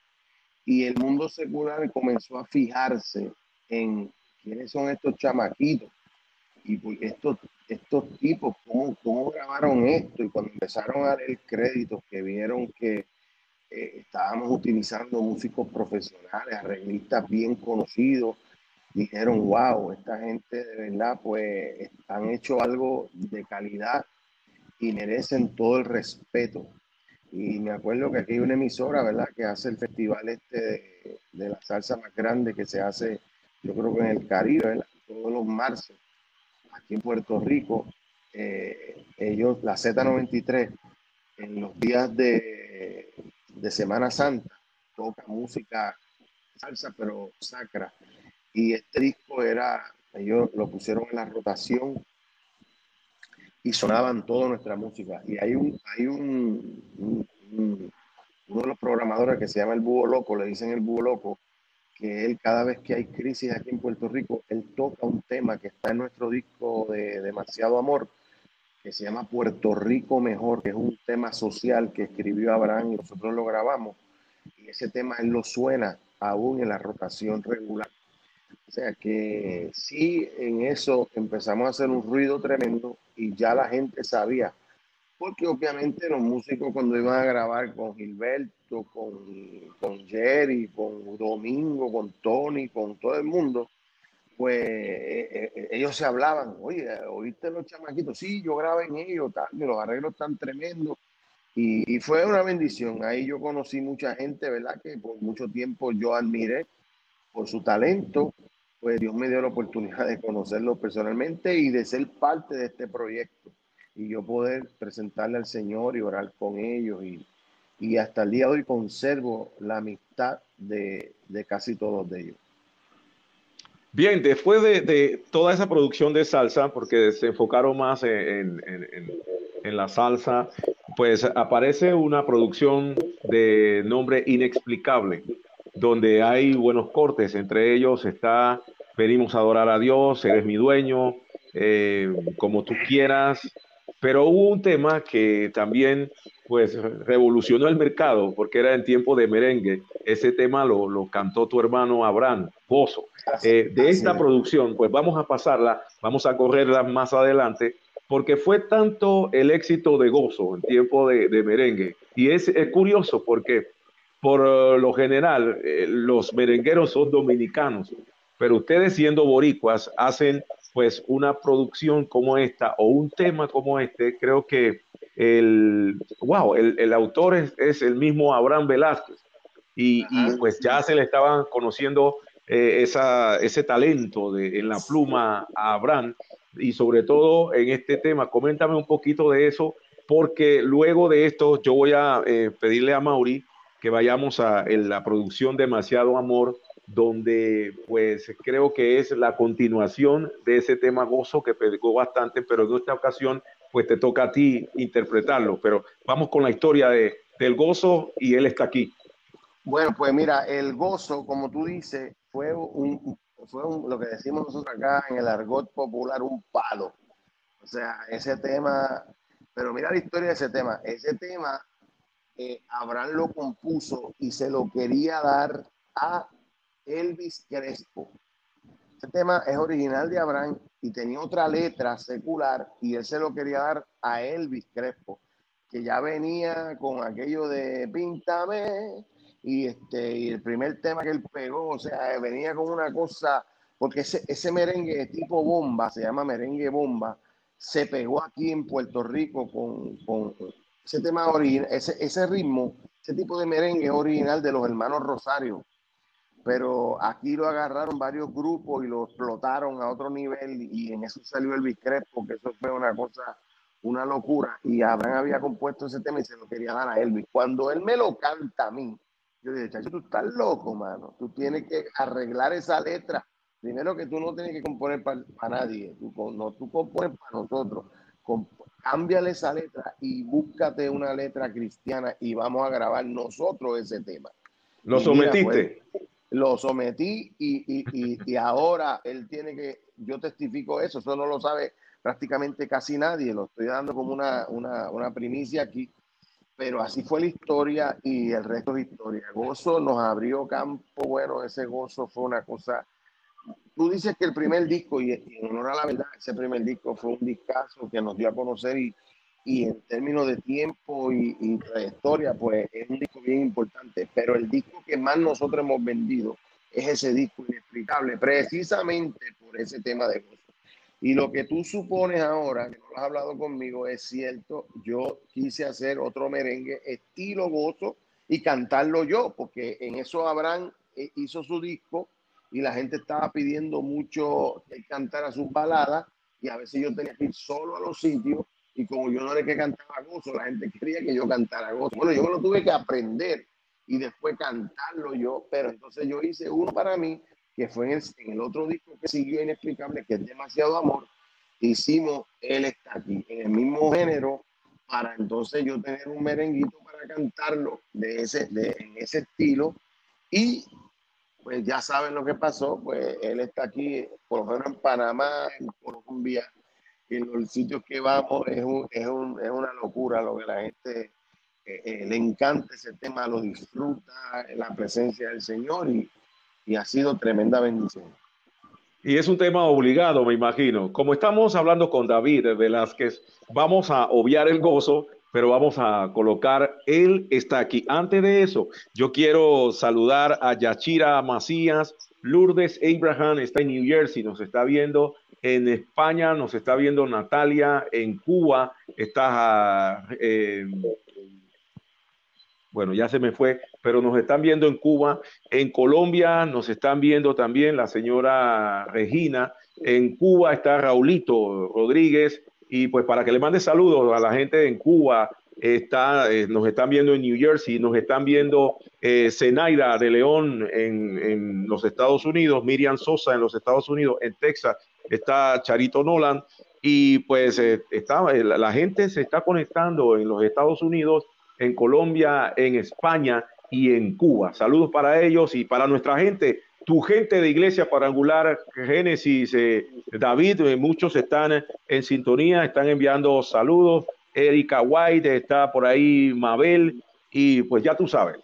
Y el mundo secular comenzó a fijarse en quiénes son estos chamaquitos y estos, estos tipos, cómo, cómo grabaron esto. Y cuando empezaron a dar el crédito que vieron que eh, estábamos utilizando músicos profesionales, arreglistas bien conocidos, dijeron, wow, esta gente de verdad pues han hecho algo de calidad y merecen todo el respeto. Y me acuerdo que aquí hay una emisora, ¿verdad?, que hace el festival este de, la salsa más grande que se hace, yo creo que en el Caribe, todos los marzo, aquí en Puerto Rico. Eh, ellos, la Z93, en los días de, de Semana Santa, toca música salsa, pero sacra. Y este disco era, ellos lo pusieron en la rotación y sonaban toda nuestra música. Y hay un, hay un, uno de los programadores que se llama el Búho Loco, le dicen el Búho Loco, que él cada vez que hay crisis aquí en Puerto Rico, él toca un tema que está en nuestro disco de Demasiado Amor, que se llama Puerto Rico Mejor, que es un tema social que escribió Abraham y nosotros lo grabamos. Y ese tema él lo suena aún en la rotación regular. sea que sí, en eso empezamos a hacer un ruido tremendo y ya la gente sabía, porque obviamente los músicos cuando iban a grabar con Gilberto, con, con Jerry, con Domingo, con Tony, con todo el mundo, pues eh, eh, ellos se hablaban, oye, ¿oíste los chamaquitos? Sí, yo grabé en ellos, los arreglos están tremendos. Y, y, fue una bendición. Ahí yo conocí mucha gente, ¿verdad? Que por mucho tiempo yo admiré por su talento. Pues Dios me dio la oportunidad de conocerlo personalmente y de ser parte de este proyecto. Y yo poder presentarle al Señor y orar con ellos. Y, y hasta el día de hoy conservo la amistad de, de casi todos de ellos. Bien, después de, toda esa producción de salsa, porque se enfocaron más en, la salsa, pues aparece una producción de nombre inexplicable, donde hay buenos cortes, entre ellos está Venimos a adorar a Dios, eres mi dueño, eh, como tú quieras, pero hubo un tema que también pues revolucionó el mercado porque era en tiempo de merengue. Ese tema lo, lo cantó tu hermano Abraham Pozo. Eh, de esta producción, pues vamos a pasarla, vamos a correrla más adelante, porque fue tanto el éxito de Gozo en tiempo de, de merengue. Y es, es, curioso porque por lo general eh, los merengueros son dominicanos, pero ustedes siendo boricuas hacen pues una producción como esta o un tema como este, creo que el, wow, el, el autor es, es, el mismo Abraham Velázquez. Y, y, pues ya se le estaban conociendo eh, ese talento en la pluma a Abraham y sobre todo en este tema. Coméntame un poquito de eso porque luego de esto yo voy a eh, pedirle a Mauri que vayamos a la producción Demasiado Amor donde pues creo que es la continuación de ese tema gozo que pegó bastante, pero en esta ocasión pues te toca a ti interpretarlo. Pero vamos con la historia de, del gozo y él está aquí. Bueno, pues mira, el gozo, como tú dices, fue un, fue lo que decimos nosotros acá en el argot popular, un palo. O sea, ese tema, pero mira la historia de ese tema. Ese tema, eh, Abraham lo compuso y se lo quería dar a Elvis Crespo. Este tema es original de Abraham y tenía otra letra secular y él se lo quería dar a Elvis Crespo, que ya venía con aquello de Píntame y, este, y el primer tema que él pegó, o sea, venía con una cosa, porque ese, ese merengue tipo bomba, se llama merengue bomba, se pegó aquí en Puerto Rico con, con ese tema original, ese, ese ritmo, ese tipo de merengue original de los hermanos Rosario pero aquí lo agarraron varios grupos y lo explotaron a otro nivel y en eso salió el Biscrepo, porque eso fue una cosa, una locura. Y Abraham había compuesto ese tema y se lo quería dar a Elvis. Cuando él me lo canta a mí, yo dije, chacho, tú estás loco, mano. Tú tienes que arreglar esa letra. Primero que tú no tienes que componer para nadie, tú, no, tú compones para nosotros. cámbiale esa letra y búscate una letra cristiana y vamos a grabar nosotros ese tema. ¿Lo sometiste? lo sometí y, y, y, ahora él tiene que, yo testifico eso, eso no lo sabe prácticamente casi nadie, lo estoy dando como una, una, una primicia aquí, pero así fue la historia y el resto es historia. Gozo nos abrió campo, bueno, ese gozo fue una cosa. Tú dices que el primer disco, y en honor a la verdad, ese primer disco fue un discazo que nos dio a conocer y, y en términos de tiempo y, y, trayectoria, pues es un disco bien importante. Pero el disco que más nosotros hemos vendido es ese disco inexplicable, precisamente por ese tema de gozo. Y lo que tú supones ahora, que no lo has hablado conmigo, es cierto. Yo quise hacer otro merengue estilo gozo y cantarlo yo, porque en eso Abraham eh, hizo su disco y la gente estaba pidiendo mucho que cantara sus baladas y a veces yo tenía que ir solo a los sitios y como yo no era que cantaba gozo, la gente quería que yo cantara gozo. Bueno, yo lo tuve que aprender y después cantarlo yo, pero entonces yo hice uno para mí, que fue en el, otro disco que siguió inexplicable, que es demasiado amor, hicimos Él está aquí, en el mismo género, para entonces yo tener un merenguito para cantarlo de ese, de, en ese estilo, y pues ya saben lo que pasó, pues él está aquí, por lo menos en Panamá, en Colombia, en los sitios que vamos es, un, es, un, es una locura lo que la gente eh, eh, le encanta ese tema, lo disfruta, la presencia del Señor y, y ha sido tremenda bendición. Y es un tema obligado, me imagino. Como estamos hablando con David Velázquez, vamos a obviar el gozo, pero vamos a colocar, él está aquí. Antes de eso, yo quiero saludar a Yachira Macías, Lourdes Abraham está en New Jersey, nos está viendo en España, nos está viendo Natalia en Cuba, está, eh, bueno, ya se me fue, pero nos están viendo en Cuba, en Colombia nos están viendo también la señora Regina, en Cuba está Raulito Rodríguez, y pues para que le mande saludos a la gente en Cuba, está, eh, nos están viendo en New Jersey, nos están viendo eh, Zenaida de León en, en, los Estados Unidos, Miriam Sosa en los Estados Unidos, en Texas está Charito Nolan. Y pues eh, eh, la gente se está conectando en los Estados Unidos, en Colombia, en España y en Cuba. Saludos para ellos y para nuestra gente tu gente de Iglesia Parangular Génesis, eh, David, eh, muchos están en sintonía, están enviando saludos. Erika White está por ahí, Mabel, y pues ya tú sabes.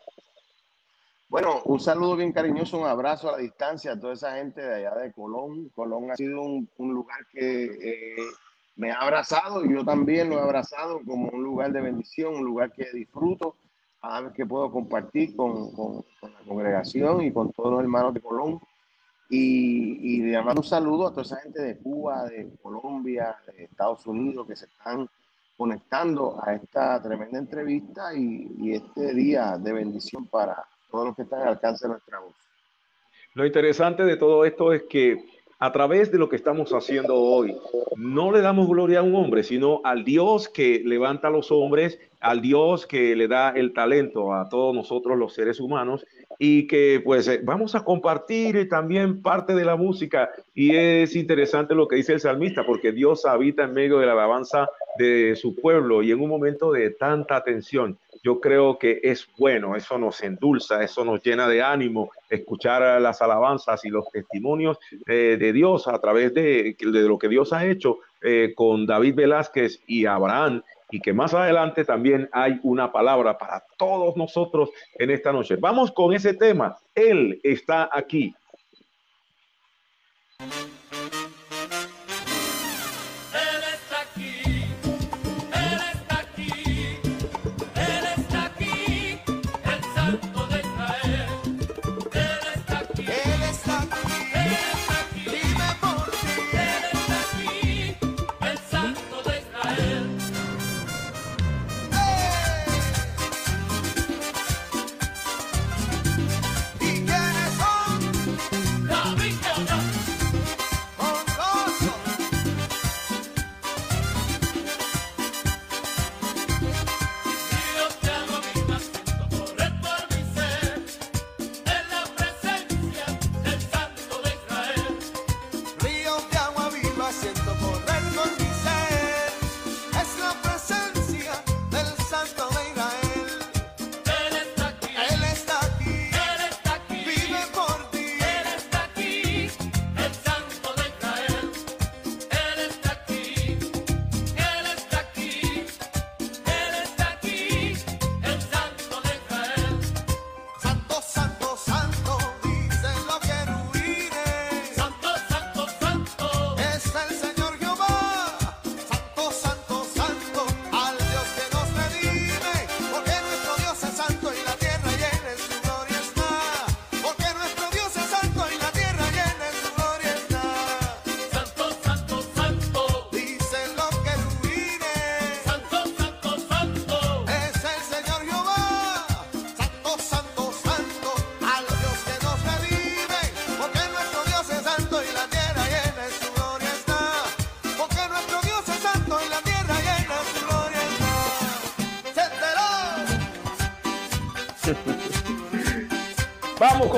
Bueno, un saludo bien cariñoso, un abrazo a la distancia a toda esa gente de allá de Colón. Colón ha sido un, lugar que eh, me ha abrazado y yo también lo he abrazado como un lugar de bendición, un lugar que disfruto cada vez que puedo compartir con, con, con, la congregación y con todos los hermanos de Colón. Y, y de llamar un saludo a toda esa gente de Cuba, de Colombia, de Estados Unidos que se están conectando a esta tremenda entrevista y, y este día de bendición para todos los que están al alcance de nuestra voz. Lo interesante de todo esto es que a través de lo que estamos haciendo hoy, no le damos gloria a un hombre, sino al Dios que levanta a los hombres, al Dios que le da el talento a todos nosotros los seres humanos y que pues eh, vamos a compartir también parte de la música. Y es interesante lo que dice el salmista porque Dios habita en medio de la alabanza de su pueblo y en un momento de tanta tensión yo creo que es bueno, eso nos endulza, eso nos llena de ánimo, escuchar las alabanzas y los testimonios eh, de Dios a través de, de, lo que Dios ha hecho eh, con David Velázquez y Abraham, y que más adelante también hay una palabra para todos nosotros en esta noche. Vamos con ese tema, Él está aquí.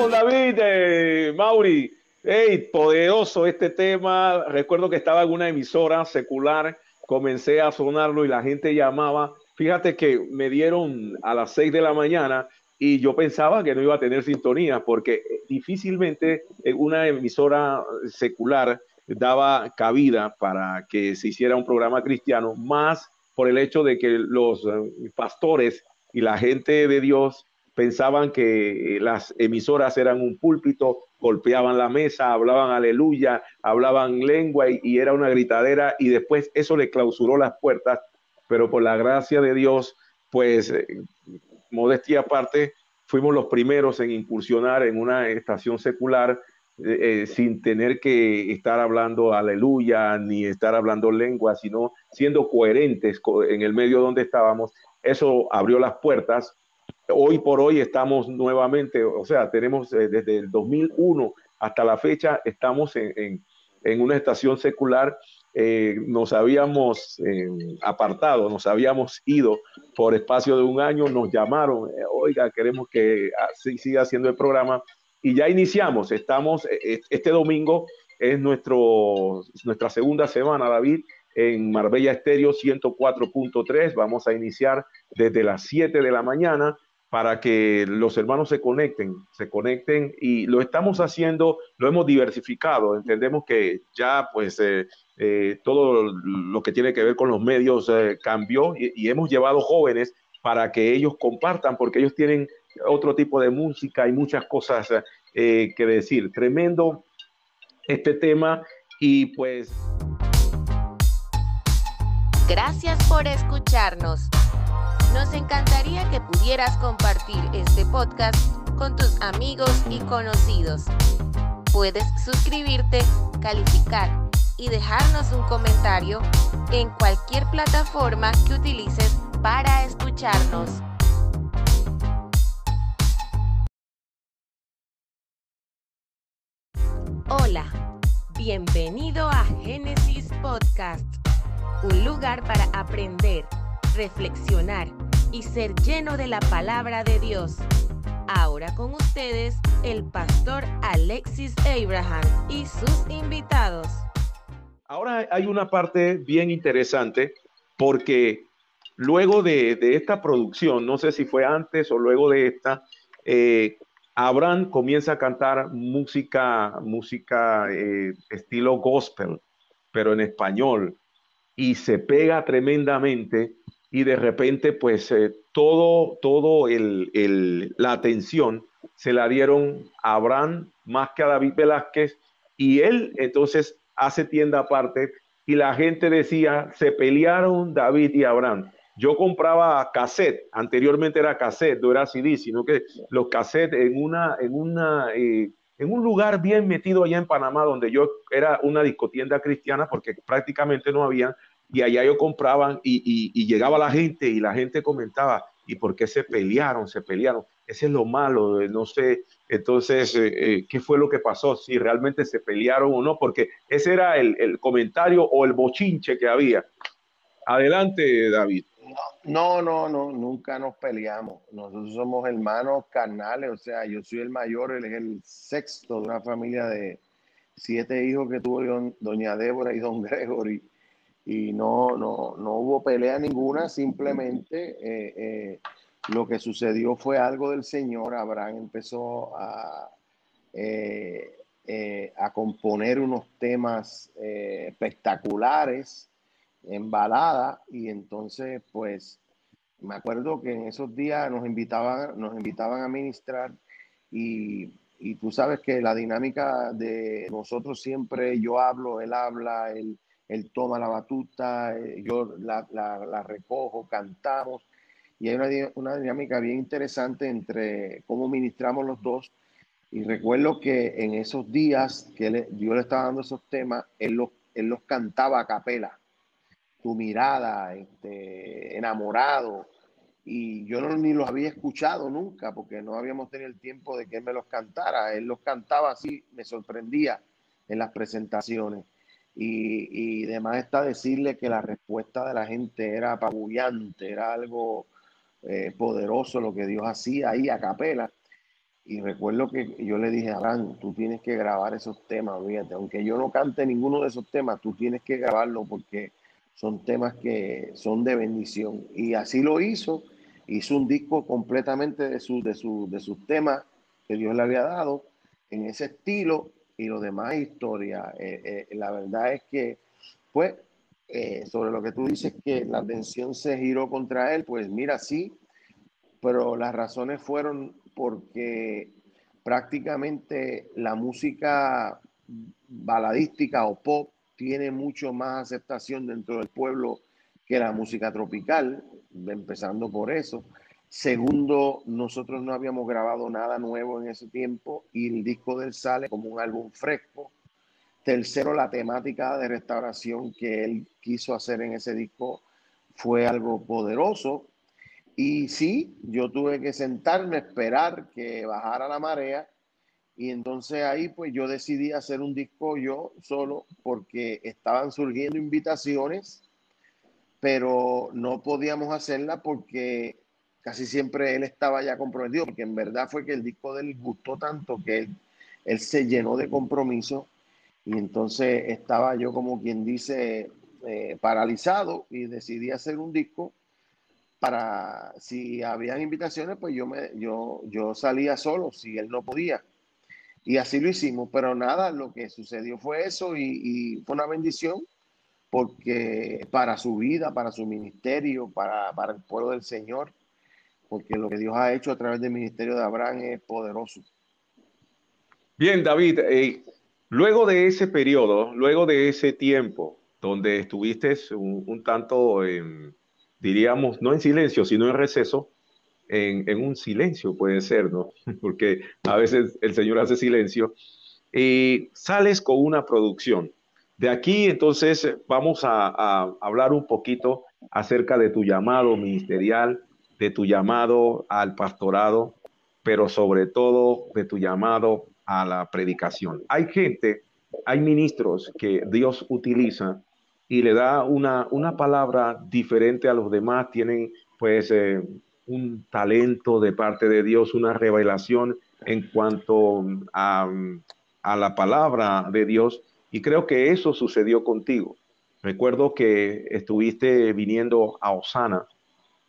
David, eh, Mauri. Hey, poderoso este tema. Recuerdo que estaba en una emisora secular, comencé a sonarlo y la gente llamaba. Fíjate que me dieron a las 6 de la mañana y yo pensaba que no iba a tener sintonía porque difícilmente una emisora secular daba cabida para que se hiciera un programa cristiano, más por el hecho de que los eh, pastores y la gente de Dios pensaban que las emisoras eran un púlpito golpeaban la mesa, hablaban aleluya, hablaban lengua y, era una gritadera y después eso le clausuró las puertas, pero por la gracia de Dios, pues eh, modestia aparte, fuimos los primeros en incursionar en una estación secular eh, eh, sin tener que estar hablando aleluya ni estar hablando lengua, sino siendo coherentes en el medio donde estábamos. Eso abrió las puertas hoy por hoy estamos nuevamente, o sea, tenemos eh, desde el 2001 hasta la fecha, estamos en, una estación secular. Eh, nos habíamos eh, apartado, nos habíamos ido por espacio de un año, nos llamaron, oiga, queremos que siga haciendo el programa y ya iniciamos, estamos, este domingo es nuestro, nuestra segunda semana, David, en Marbella Estéreo 104.3. Vamos a iniciar desde las 7 de la mañana para que los hermanos se conecten, se conecten y lo estamos haciendo, lo hemos diversificado, entendemos que ya pues eh, eh, todo lo que tiene que ver con los medios eh, cambió y, hemos llevado jóvenes para que ellos compartan, porque ellos tienen otro tipo de música y muchas cosas que decir. Tremendo este tema y pues... Gracias por escucharnos. Nos encantaría que pudieras compartir este podcast con tus amigos y conocidos. Puedes suscribirte, calificar y dejarnos un comentario en cualquier plataforma que utilices para escucharnos. Hola, bienvenido a Génesis Podcast, un lugar para aprender, reflexionar y ser lleno de la palabra de Dios. Ahora con ustedes el pastor Alexis Abraham y sus invitados. Ahora hay una parte bien interesante porque luego de, esta producción, no sé si fue antes o luego de esta, eh, Abraham comienza a cantar música, música eh, estilo gospel, pero en español, y se pega tremendamente y de repente pues eh, todo, todo el, la atención se la dieron a Abraham más que a David Velázquez y él entonces hace tienda aparte y la gente decía, se pelearon David y Abraham. Yo compraba cassette, anteriormente era cassette, no era CD, sino que los cassettes en una, en una, eh, en un lugar bien metido allá en Panamá, donde yo era una discotienda cristiana, porque prácticamente no había, y allá yo compraban y, llegaba la gente y la gente comentaba, ¿y por qué se pelearon? Se pelearon. Ese es lo malo, no sé, entonces, eh, eh, ¿qué fue lo que pasó? Si realmente se pelearon o no, porque ese era el, comentario o el bochinche que había. Adelante, David. No, no, no, nunca nos peleamos. Nosotros somos hermanos carnales, o sea, yo soy el mayor, él es el sexto de una familia de siete hijos que tuvo doña Débora y don Gregory y no, no, no hubo pelea ninguna, simplemente eh, eh, lo que sucedió fue algo del Señor. Abraham empezó a, eh, a componer unos temas espectaculares en balada y entonces pues me acuerdo que en esos días nos invitaban, nos invitaban a ministrar y, y tú sabes que la dinámica de nosotros siempre yo hablo, él habla, él él toma la batuta, eh, yo la, recojo, cantamos, y hay una, una, dinámica bien interesante entre cómo ministramos los dos. Y recuerdo que en esos días que yo le estaba dando esos temas, él los, él los cantaba a capela. Tu mirada, este, enamorado. Y yo ni los había escuchado nunca porque no habíamos tenido el tiempo de que él me los cantara. Él los cantaba así, me sorprendía en las presentaciones. Y, y demás está decirle que la respuesta de la gente era apabullante, era algo eh, poderoso lo que Dios hacía ahí a capela. Y recuerdo que yo le dije, Alan, tú tienes que grabar esos temas, fíjate, aunque yo no cante ninguno de esos temas, tú tienes que grabarlo porque son temas que son de bendición. Y así lo hizo, hizo un disco completamente de, su, de, su, de sus temas que Dios le había dado en ese estilo y lo demás historia. Eh, eh, la verdad es que, pues, eh, sobre lo que tú dices, que la atención se giró contra él, pues mira, sí, pero las razones fueron porque prácticamente la música baladística o pop tiene mucho más aceptación dentro del pueblo que la música tropical, empezando por eso. Segundo, nosotros no habíamos grabado nada nuevo en ese tiempo y el disco del sale como un álbum fresco. Tercero, la temática de restauración que él quiso hacer en ese disco fue algo poderoso. Y sí, yo tuve que sentarme, esperar que bajara la marea y entonces ahí pues yo decidí hacer un disco yo solo porque estaban surgiendo invitaciones, pero no podíamos hacerla porque casi siempre él estaba ya comprometido, porque en verdad fue que el disco de él gustó tanto que él, se llenó de compromiso y entonces estaba yo como quien dice eh, paralizado y decidí hacer un disco para si habían invitaciones pues yo me yo yo salía solo si él no podía. Y así lo hicimos, pero nada, lo que sucedió fue eso y, fue una bendición porque para su vida, para su ministerio, para, para, el pueblo del Señor, porque lo que Dios ha hecho a través del ministerio de Abraham es poderoso. Bien, David, eh, luego de ese periodo, luego de ese tiempo donde estuviste un, tanto, diríamos, no en silencio, sino en receso, en, un silencio, puede ser, ¿no? Porque a veces el Señor hace silencio. Y sales con una producción. De aquí, entonces, vamos a, hablar un poquito acerca de tu llamado ministerial, de tu llamado al pastorado, pero sobre todo de tu llamado a la predicación. Hay gente, hay ministros que Dios utiliza y le da una, una palabra diferente a los demás, tienen pues eh, un talento de parte de Dios, una revelación en cuanto a, la palabra de Dios. Y creo que eso sucedió contigo. Recuerdo que estuviste viniendo a Osana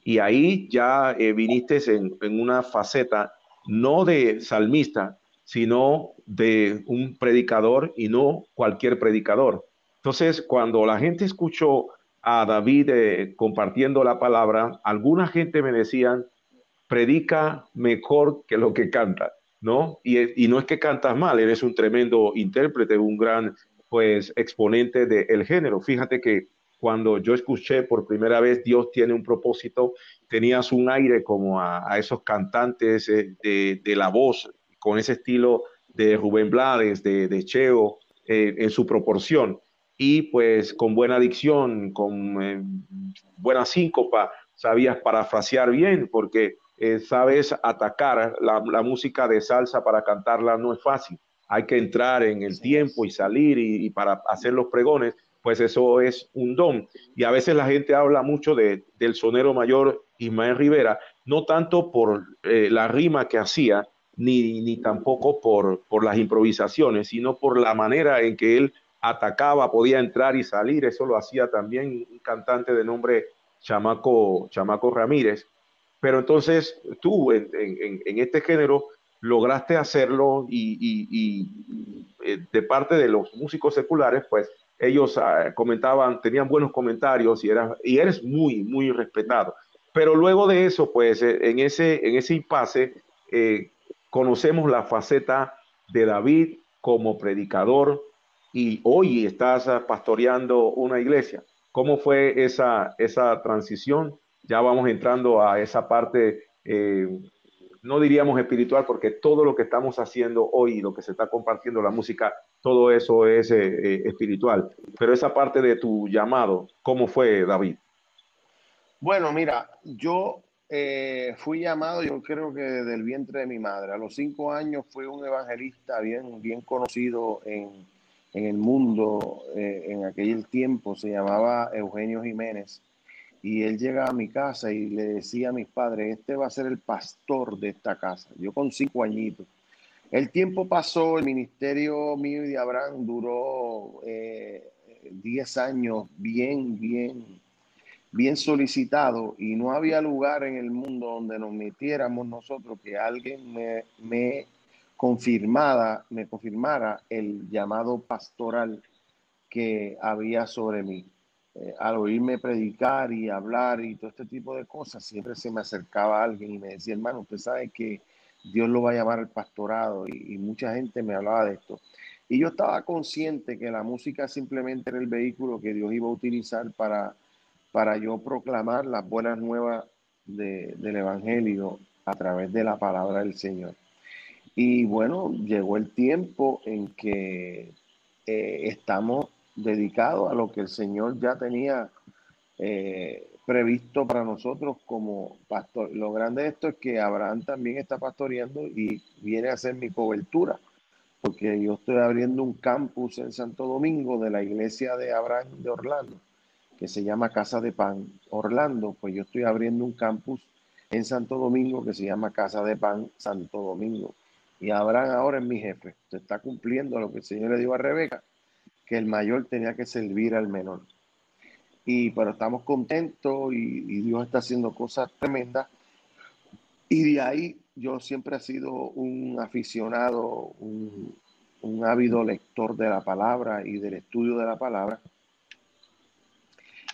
y ahí ya eh, viniste en, en, una faceta no de salmista, sino de un predicador y no cualquier predicador. Entonces, cuando la gente escuchó a David eh, compartiendo la palabra, alguna gente me decían, predica mejor que lo que canta, ¿no? Y, no es que cantas mal, eres un tremendo intérprete, un gran, pues, exponente del género. Fíjate que cuando yo escuché por primera vez Dios tiene un propósito, tenías un aire como a, esos cantantes eh, de, la voz, con ese estilo de Rubén Blades, de, Cheo, eh, en su proporción. Y pues con buena dicción, con eh, buena síncopa, sabías parafrasear bien porque eh, sabes atacar. La, música de salsa para cantarla no es fácil. Hay que entrar en el tiempo y salir y, para hacer los pregones, pues eso es un don. Y a veces la gente habla mucho de, del sonero mayor Ismael Rivera, no tanto por eh, la rima que hacía, ni, ni tampoco por, por las improvisaciones, sino por la manera en que él atacaba, podía entrar y salir, eso lo hacía también un cantante de nombre Chamaco, Chamaco Ramírez. Pero entonces tú en, este género lograste hacerlo y, eh, de parte de los músicos seculares, pues ellos ah, comentaban, tenían buenos comentarios y, eras, y eres muy, muy respetado. Pero luego de eso, pues eh, en ese, en ese impasse, eh, conocemos la faceta de David como predicador, y hoy estás pastoreando una iglesia. ¿Cómo fue esa, esa transición? Ya vamos entrando a esa parte, no diríamos espiritual, porque todo lo que estamos haciendo hoy, lo que se está compartiendo, la música, todo eso es eh, eh, espiritual. Pero esa parte de tu llamado, ¿cómo fue, David? Bueno, mira, yo fui llamado, yo creo que del vientre de mi madre. A los cinco años fui un evangelista bien, bien conocido en, en el mundo eh, en aquel tiempo se llamaba Eugenio Jiménez y él llega a mi casa y le decía a mis padres, este va a ser el pastor de esta casa. Yo con cinco añitos. El tiempo pasó, el ministerio mío y de Abraham duró eh, diez años bien, bien, bien solicitado y no había lugar en el mundo donde nos metiéramos nosotros que alguien me, me confirmada, me confirmara el llamado pastoral que había sobre mí. Eh, al oírme predicar y hablar y todo este tipo de cosas, siempre se me acercaba alguien y me decía, hermano, usted sabe que Dios lo va a llamar al pastorado y, mucha gente me hablaba de esto. Y yo estaba consciente que la música simplemente era el vehículo que Dios iba a utilizar para, para yo proclamar las buenas nuevas del Evangelio a través de la palabra del Señor. Y bueno, llegó el tiempo en que eh, estamos dedicados a lo que el Señor ya tenía eh, previsto para nosotros como pastor. Lo grande de esto es que Abraham también está pastoreando y viene a hacer mi cobertura, porque yo estoy abriendo un campus en Santo Domingo de la iglesia de Abraham de Orlando, que se llama Casa de Pan Orlando, pues yo estoy abriendo un campus en Santo Domingo que se llama Casa de Pan Santo Domingo. Y Abraham ahora es mi jefe. Se está cumpliendo lo que el Señor le dijo a Rebeca, que el mayor tenía que servir al menor. Y pero estamos contentos y, Dios está haciendo cosas tremendas. Y de ahí yo siempre he sido un aficionado, un, un ávido lector de la palabra y del estudio de la palabra.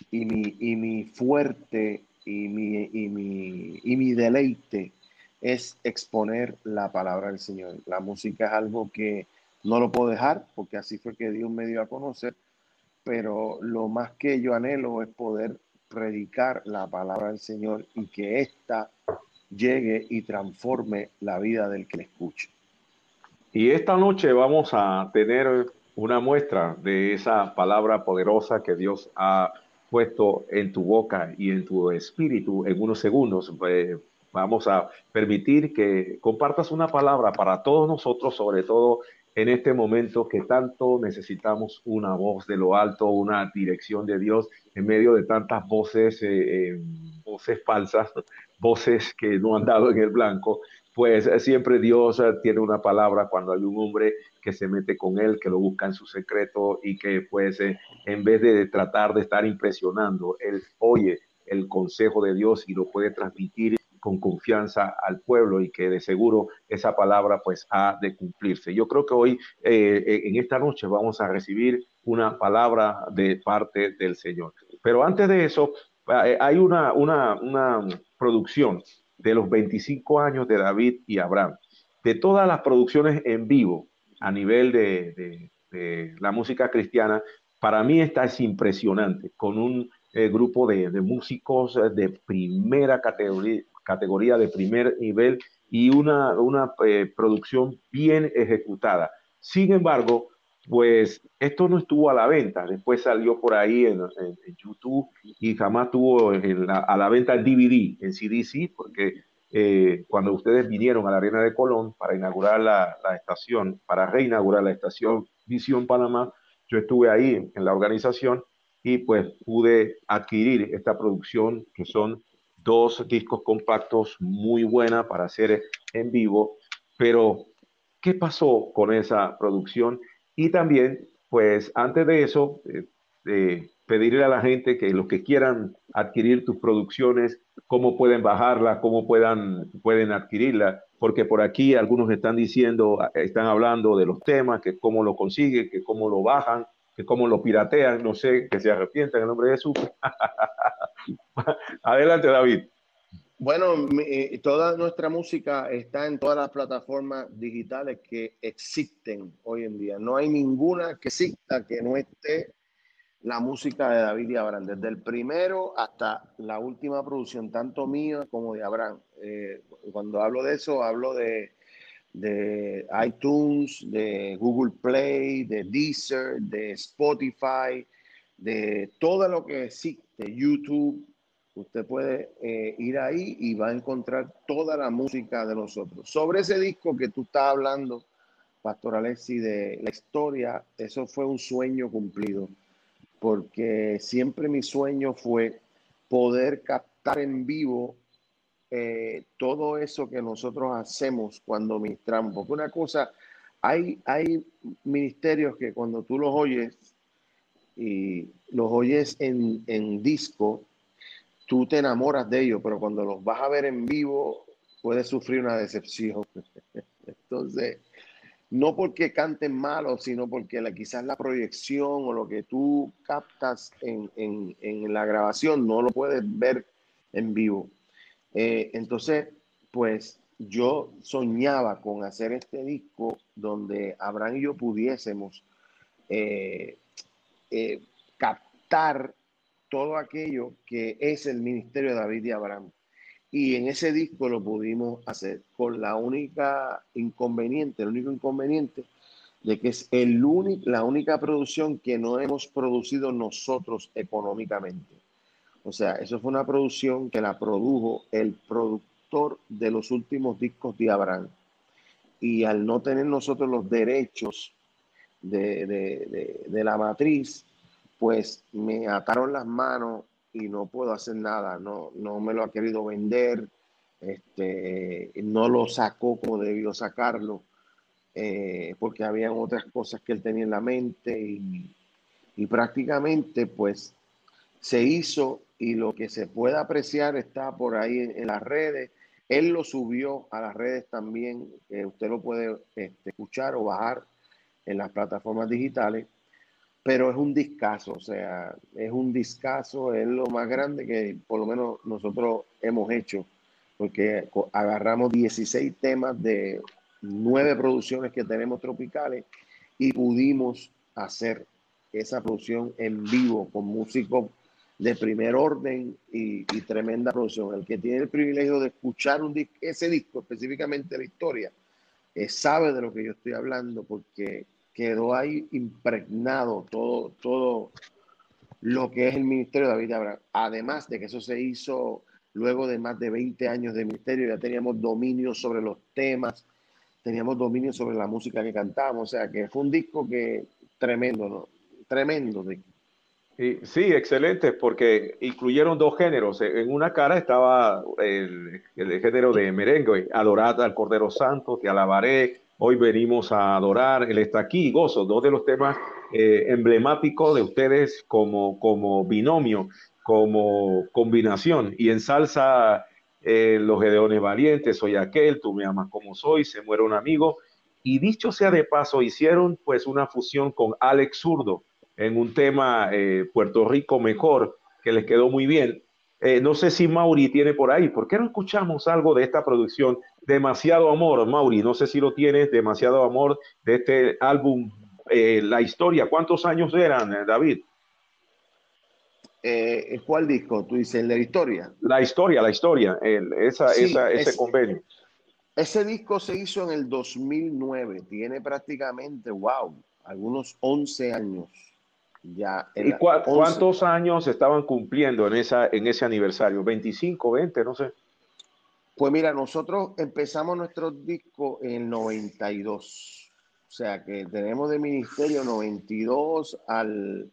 Y mi, y mi fuerte y mi, y mi, y mi deleite es exponer la palabra del Señor. La música es algo que no lo puedo dejar porque así fue que Dios me dio a conocer, pero lo más que yo anhelo es poder predicar la palabra del Señor y que ésta llegue y transforme la vida del que le escuche. Y esta noche vamos a tener una muestra de esa palabra poderosa que Dios ha puesto en tu boca y en tu espíritu en unos segundos. Eh, vamos a permitir que compartas una palabra para todos nosotros, sobre todo en este momento que tanto necesitamos una voz de lo alto, una dirección de Dios en medio de tantas voces, eh, eh, voces falsas, voces que no han dado en el blanco pues siempre Dios eh, tiene una palabra cuando hay un hombre que se mete con él, que lo busca en su secreto y que pues en vez de tratar de estar impresionando, él oye el consejo de Dios y lo puede transmitir con confianza al pueblo y que de seguro esa palabra pues ha de cumplirse. Yo creo que hoy, en esta noche, vamos a recibir una palabra de parte del Señor. Pero antes de eso, hay una, una, una producción de los 25 años de David y Abraham, de todas las producciones en vivo a nivel de, la música cristiana, para mí esta es impresionante, con un eh, grupo de, músicos de primera categoría, categoría, de primer nivel y una, una eh, producción bien ejecutada. Sin embargo, pues esto no estuvo a la venta. Después salió por ahí en, YouTube y jamás tuvo a la venta en DVD, en CDC, porque eh, cuando ustedes vinieron a la Arena de Colón para inaugurar la, estación, para reinaugurar la estación Visión Panamá, yo estuve ahí en la organización y pues pude adquirir esta producción que son dos discos compactos muy buena para hacer en vivo, pero ¿qué pasó con esa producción? Y también, pues antes de eso, eh, pedirle a la gente que los que quieran adquirir tus producciones, cómo pueden bajarla, cómo puedan, pueden adquirirla, porque por aquí algunos están diciendo, están hablando de los temas, que cómo lo consiguen, que cómo lo bajan, que cómo lo piratean, no sé, que se arrepientan en nombre de Jesús. Adelante, David. Bueno, eh, toda nuestra música está en todas las plataformas digitales que existen hoy en día. No hay ninguna que exista que no esté la música de David y Abraham, desde el primero hasta la última producción, tanto mía como de Abraham. Eh, cuando hablo de eso, hablo de, de iTunes, de Google Play, de Deezer, de Spotify, de todo lo que existe, YouTube Usted puede eh, ir ahí y va a encontrar toda la música de nosotros. Sobre ese disco que tú estás hablando, Pastor Alexi, de la historia, eso fue un sueño cumplido, porque siempre mi sueño fue poder captar en vivo eh, todo eso que nosotros hacemos cuando ministramos. Porque una cosa, hay, hay ministerios que cuando tú los oyes y los oyes en, en disco, tú te enamoras de ellos, pero cuando los vas a ver en vivo, puedes sufrir una decepción. Entonces, no porque canten malo, sino porque la, quizás la proyección o lo que tú captas en, la grabación no lo puedes ver en vivo. Eh, entonces, pues yo soñaba con hacer este disco donde Abraham y yo pudiésemos eh, eh, captar todo aquello que es el ministerio de David y Abraham. Y en ese disco lo pudimos hacer con la única inconveniente, el único inconveniente de que es el la única producción que no hemos producido nosotros económicamente. O sea, eso fue una producción que la produjo el productor de los últimos discos de Abraham. Y al no tener nosotros los derechos de, la matriz, pues me ataron las manos y no puedo hacer nada. No, no me lo ha querido vender, este, no lo sacó como debió sacarlo eh, porque habían otras cosas que él tenía en la mente y, prácticamente pues se hizo y lo que se puede apreciar está por ahí en, las redes. Él lo subió a las redes también, usted lo puede este, escuchar o bajar en las plataformas digitales, pero es un discazo, o sea, es un discazo, es lo más grande que por lo menos nosotros hemos hecho, porque agarramos 16 temas de nueve producciones que tenemos tropicales y pudimos hacer esa producción en vivo con músicos de primer orden y, tremenda producción. El que tiene el privilegio de escuchar un ese disco, específicamente la historia, eh, sabe de lo que yo estoy hablando porque quedó ahí impregnado todo, todo lo que es el ministerio de David Abraham. Además de que eso se hizo luego de más de 20 años de ministerio, ya teníamos dominio sobre los temas, teníamos dominio sobre la música que cantábamos, o sea que fue un disco que tremendo. Tremendo sí, excelente, porque incluyeron dos géneros. En una cara estaba el, género de merengue, adorar al Cordero Santo, te alabaré, hoy venimos a adorar, él está aquí, gozo, dos de los temas eh, emblemáticos de ustedes como, como binomio, como combinación. Y en salsa eh, los Gedeones Valientes, soy aquel, tú me amas como soy, se muere un amigo. Y dicho sea de paso, hicieron pues una fusión con Alex Zurdo en un tema eh, Puerto Rico mejor, que les quedó muy bien. Eh, no sé si Mauri tiene por ahí, ¿por qué no escuchamos algo de esta producción? Demasiado amor, Mauri, no sé si lo tienes, demasiado amor de este álbum, La historia. ¿Cuántos años eran, David? Eh, ¿Cuál disco? Tú dices, la historia. La historia, la historia, esa, ese convenio. Ese disco se hizo en el 2009, tiene prácticamente, wow, algunos 11 años. Ya ¿Y cuántos años estaban cumpliendo en, esa, en ese aniversario? ¿25, 20, no sé? Pues mira, nosotros empezamos nuestro disco en 92. O sea que tenemos de ministerio 92 al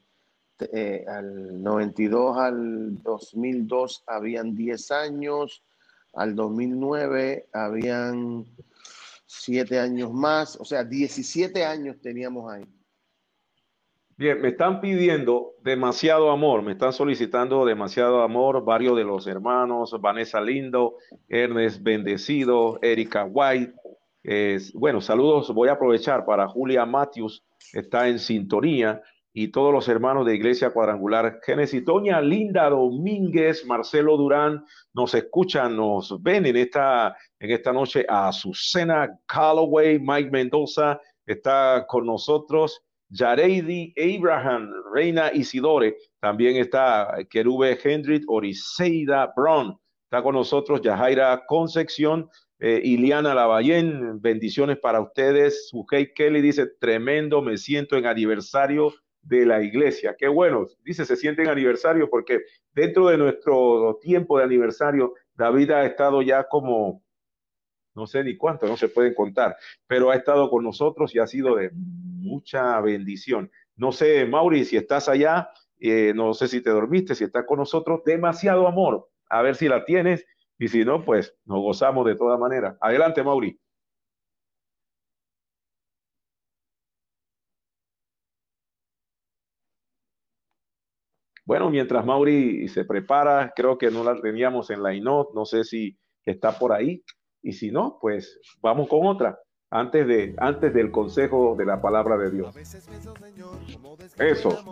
eh, al 92 al 2002 habían 10 años, al 2009 habían 7 años más, o sea, 17 años teníamos ahí. Bien, me están pidiendo demasiado amor, me están solicitando demasiado amor varios de los hermanos, Vanessa Lindo, Ernest Bendecido, Erika White. bueno, saludos, voy a aprovechar para Julia Matthews, está en sintonía y todos los hermanos de Iglesia Cuadrangular Génesis. Doña Linda Domínguez, Marcelo Durán, nos escuchan, nos ven en esta, en esta noche. A Azucena Calloway, Mike Mendoza está con nosotros. Yareidi Abraham, Reina Isidore, también está Querube Hendrik, Oriseida Brown, está con nosotros Yajaira Concepción, eh, Iliana Lavallén, bendiciones para ustedes. Sujei Kelly dice, tremendo, me siento en aniversario de la iglesia. Qué bueno, dice, se siente en aniversario porque dentro de nuestro tiempo de aniversario, David ha estado ya como, no sé ni cuánto, no se pueden contar, pero ha estado con nosotros y ha sido de mucha bendición. No sé, Mauri, si estás allá, eh, no sé si te dormiste, si estás con nosotros, demasiado amor. A ver si la tienes y si no, pues nos gozamos de toda manera. Adelante, Mauri. Bueno, mientras Mauri se prepara, creo que no la teníamos en la INOT, no sé si está por ahí, y si no, pues vamos con otra, antes, de, antes del consejo de la palabra de Dios. Eso.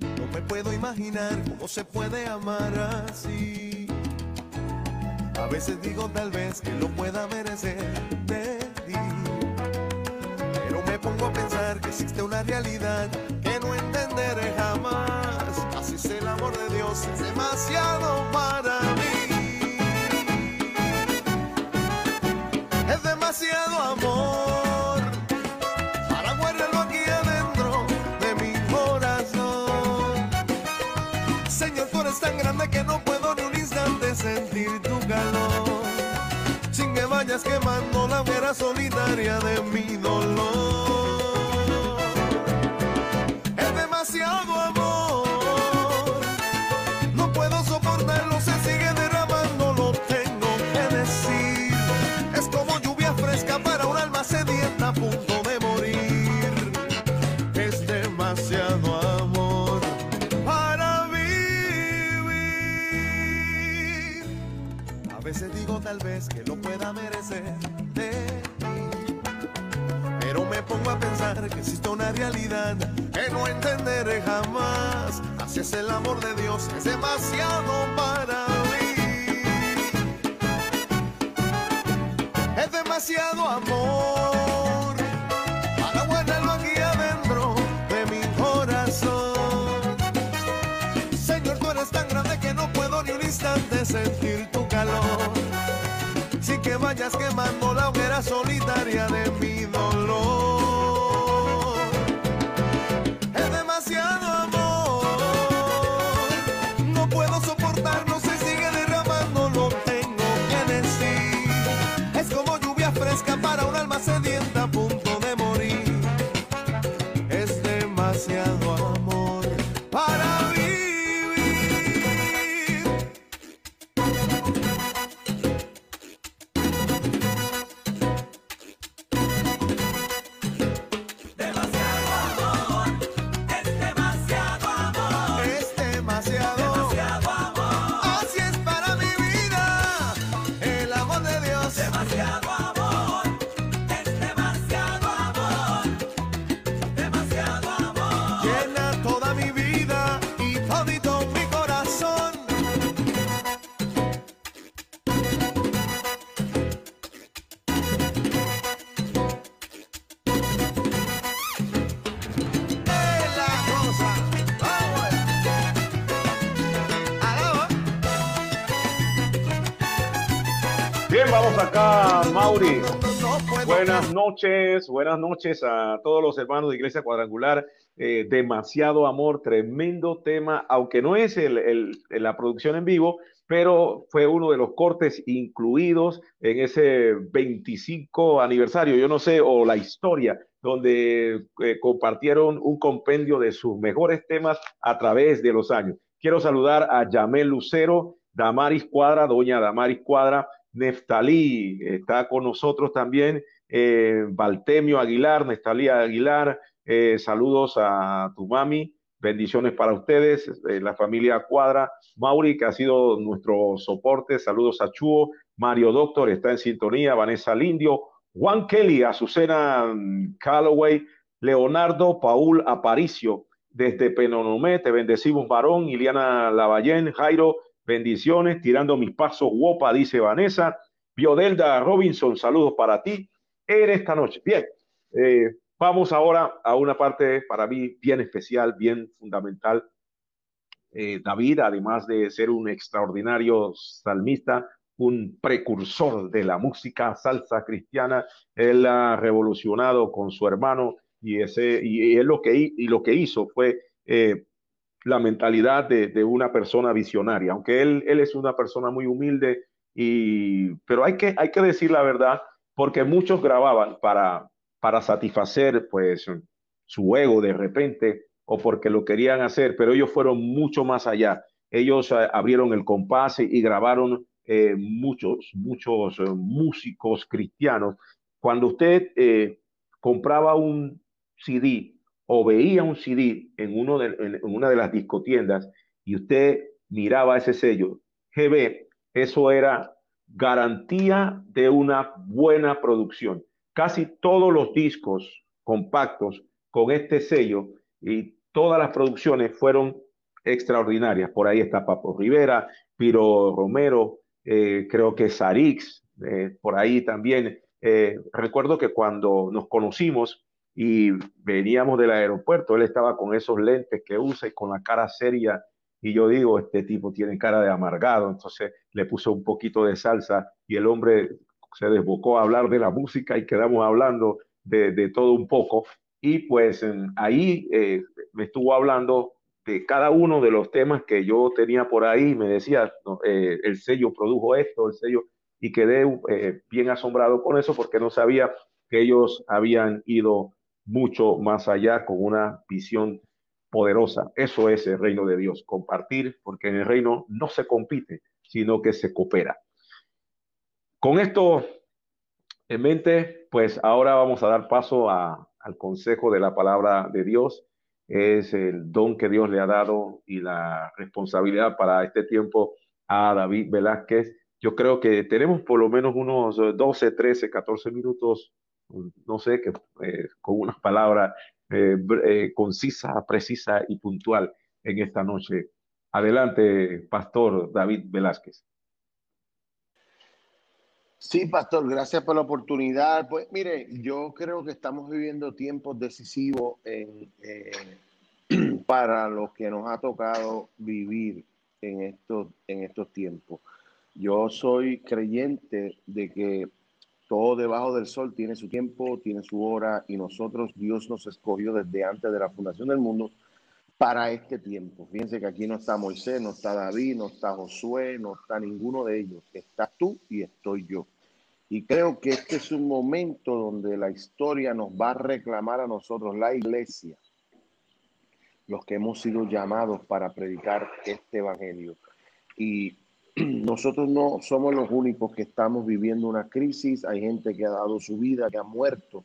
No me puedo imaginar cómo se puede amar así. A veces digo tal vez que lo pueda merecer de ti. Pero me pongo a pensar que existe una realidad que no entenderé jamás. Así es el amor de Dios, es demasiado para mí. Demasiado amor para guardarlo aquí adentro de mi corazón. Señor, tú eres tan grande que no puedo ni un instante sentir tu calor. Sin que vayas quemando la hoguera solitaria de mi dolor. Es demasiado amor. Tal vez que lo pueda merecer de ti. Pero me pongo a pensar que existe una realidad que no entenderé jamás. Así es el amor de Dios, es demasiado para mí. Es demasiado amor para guardarlo aquí adentro de mi corazón. Señor, tú eres tan grande que no puedo ni un instante sentir tu calor. Que vayas quemando la hoguera solitaria de Buenas noches, buenas noches a todos los hermanos de Iglesia Cuadrangular. Eh, demasiado amor, tremendo tema, aunque no es el, el- la producción en vivo, pero fue uno de los cortes incluidos en ese 25 aniversario, yo no sé, o la historia, donde eh, compartieron un compendio de sus mejores temas a través de los años. Quiero saludar a Yamel Lucero, Damaris Cuadra, doña Damaris Cuadra, Neftalí está con nosotros también, eh, Valtemio Aguilar, Neftalí Aguilar, eh, saludos a tu mami, bendiciones para ustedes, eh, la familia Cuadra, Mauri, que ha sido nuestro soporte, saludos a Chuo, Mario Doctor está en sintonía, Vanessa Lindio, Juan Kelly, Azucena mm, Calloway, Leonardo Paul Aparicio, desde Penonomé, te bendecimos, varón, Iliana Lavallén, Jairo, bendiciones, tirando mis pasos, Wopa, dice Vanessa, Biodelda Robinson, saludos para ti en esta noche. Bien, eh, vamos ahora a una parte para mí bien especial, bien fundamental. Eh, David, además de ser un extraordinario salmista, un precursor de la música salsa cristiana, él ha revolucionado con su hermano y, ese, y, él lo que, y lo que hizo fue eh, la mentalidad de, de, una persona visionaria, aunque él, él es una persona muy humilde, y, pero hay que, hay que decir la verdad, porque muchos grababan para, para satisfacer pues su ego de repente o porque lo querían hacer, pero ellos fueron mucho más allá. Ellos eh, abrieron el compás y, grabaron eh, muchos, muchos eh, músicos cristianos. Cuando usted compraba un CD o veía un CD en, uno de, en una de las discotiendas y usted miraba ese sello, GB, eso era garantía de una buena producción. Casi todos los discos compactos con este sello y todas las producciones fueron extraordinarias. Por ahí está Papo Rivera, Piro Romero, eh, creo que Sarix, eh, por ahí también. Eh, recuerdo que cuando nos conocimos y veníamos del aeropuerto, él estaba con esos lentes que usa y con la cara seria. Y yo digo, este tipo tiene cara de amargado, entonces le puse un poquito de salsa y el hombre se desbocó a hablar de la música y quedamos hablando de, todo un poco. Y pues ahí me estuvo hablando de cada uno de los temas que yo tenía por ahí, me decía, eh, el sello produjo esto, el sello, y quedé eh, bien asombrado con eso porque no sabía que ellos habían ido mucho más allá con una visión poderosa. Eso es el reino de Dios, compartir, porque en el reino no se compite, sino que se coopera. Con esto en mente, pues ahora vamos a dar paso al consejo de la palabra de Dios es el don que Dios le ha dado y la responsabilidad para este tiempo a David Velázquez. Yo creo que tenemos por lo menos unos 12, 13, 14 minutos, no sé, que, eh, con unas palabras eh, eh, concisa, precisa y puntual en esta noche. Adelante, Pastor David Velázquez. Sí, pastor, gracias por la oportunidad. Pues mire, yo creo que estamos viviendo tiempos decisivos eh, para los que nos ha tocado vivir en estos, en estos tiempos. Yo soy creyente de que todo debajo del sol tiene su tiempo, tiene su hora y nosotros, Dios nos escogió desde antes de la fundación del mundo para este tiempo. Fíjense que aquí no está Moisés, no está David, no está Josué, no está ninguno de ellos. Está tú y estoy yo. Y creo que este es un momento donde la historia nos va a reclamar a nosotros, la iglesia, los que hemos sido llamados para predicar este evangelio. Y nosotros no somos los únicos que estamos viviendo una crisis. Hay gente que ha dado su vida, que ha muerto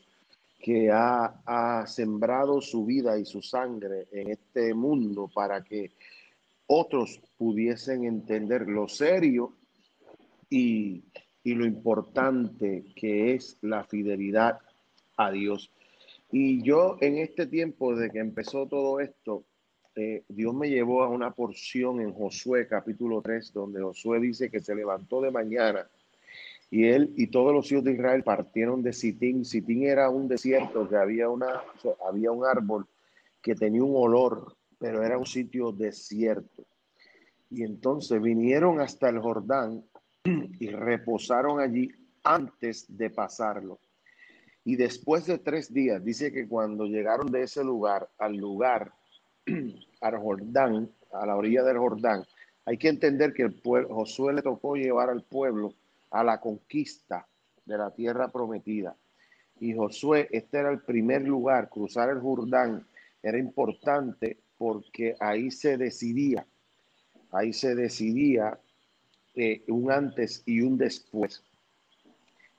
que ha, sembrado su vida y su sangre en este mundo para que otros pudiesen entender lo serio y, lo importante que es la fidelidad a Dios. Y yo en este tiempo, desde que empezó todo esto, eh, Dios me llevó a una porción en Josué capítulo 3, donde Josué dice que se levantó de mañana y él y todos los hijos de Israel partieron de Sitín. Sitín era un desierto que había, una, había un árbol que tenía un olor, pero era un sitio desierto. Y entonces vinieron hasta el Jordán y reposaron allí antes de pasarlo. Y después de tres días, dice que cuando llegaron de ese lugar al lugar, al Jordán, a la orilla del Jordán, hay que entender que el pueblo, Josué le tocó llevar al pueblo a la conquista de la tierra prometida. Y Josué, este era el primer lugar, cruzar el Jordán era importante porque ahí se decidía, ahí se decidía eh, un antes y un después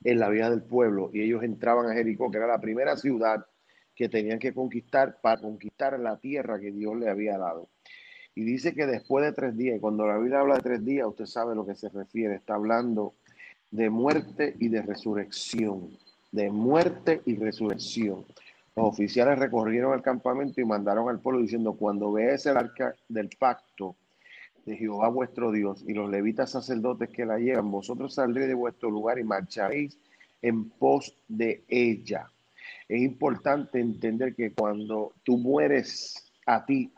en la vida del pueblo. Y ellos entraban a Jericó, que era la primera ciudad que tenían que conquistar para conquistar la tierra que Dios le había dado. Y dice que después de tres días, cuando la Biblia habla de tres días, usted sabe a lo que se refiere, está hablando de muerte y de resurrección, de muerte y resurrección. Los oficiales recorrieron el campamento y mandaron al pueblo diciendo, cuando veáis el arca del pacto de Jehová vuestro Dios y los levitas sacerdotes que la llevan, vosotros saldréis de vuestro lugar y marcharéis en pos de ella. Es importante entender que cuando tú mueres a ti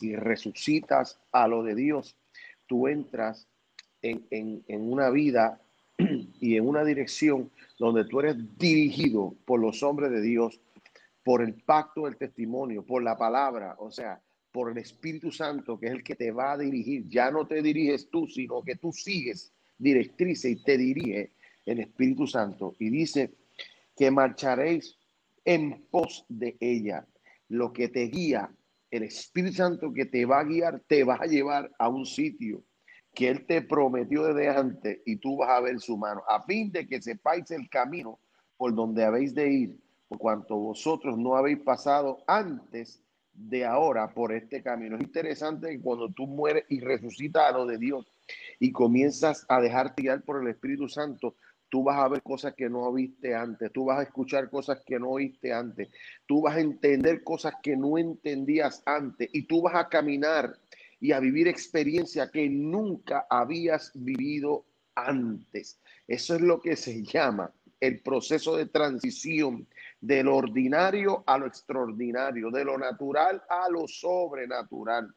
y resucitas a lo de Dios, tú entras en, en una vida y en una dirección donde tú eres dirigido por los hombres de Dios, por el pacto del testimonio, por la palabra, o sea, por el Espíritu Santo, que es el que te va a dirigir. Ya no te diriges tú, sino que tú sigues directrices y te dirige el Espíritu Santo. Y dice que marcharéis en pos de ella. Lo que te guía, el Espíritu Santo que te va a guiar, te va a llevar a un sitio que Él te prometió desde antes y tú vas a ver su mano, a fin de que sepáis el camino por donde habéis de ir, por cuanto vosotros no habéis pasado antes de ahora por este camino. Es interesante que cuando tú mueres y resucitas a lo de Dios y comienzas a dejarte guiar por el Espíritu Santo, tú vas a ver cosas que no viste antes, tú vas a escuchar cosas que no oíste antes, tú vas a entender cosas que no entendías antes y tú vas a caminar y a vivir experiencia que nunca habías vivido antes. Eso es lo que se llama el proceso de transición de lo ordinario a lo extraordinario, de lo natural a lo sobrenatural.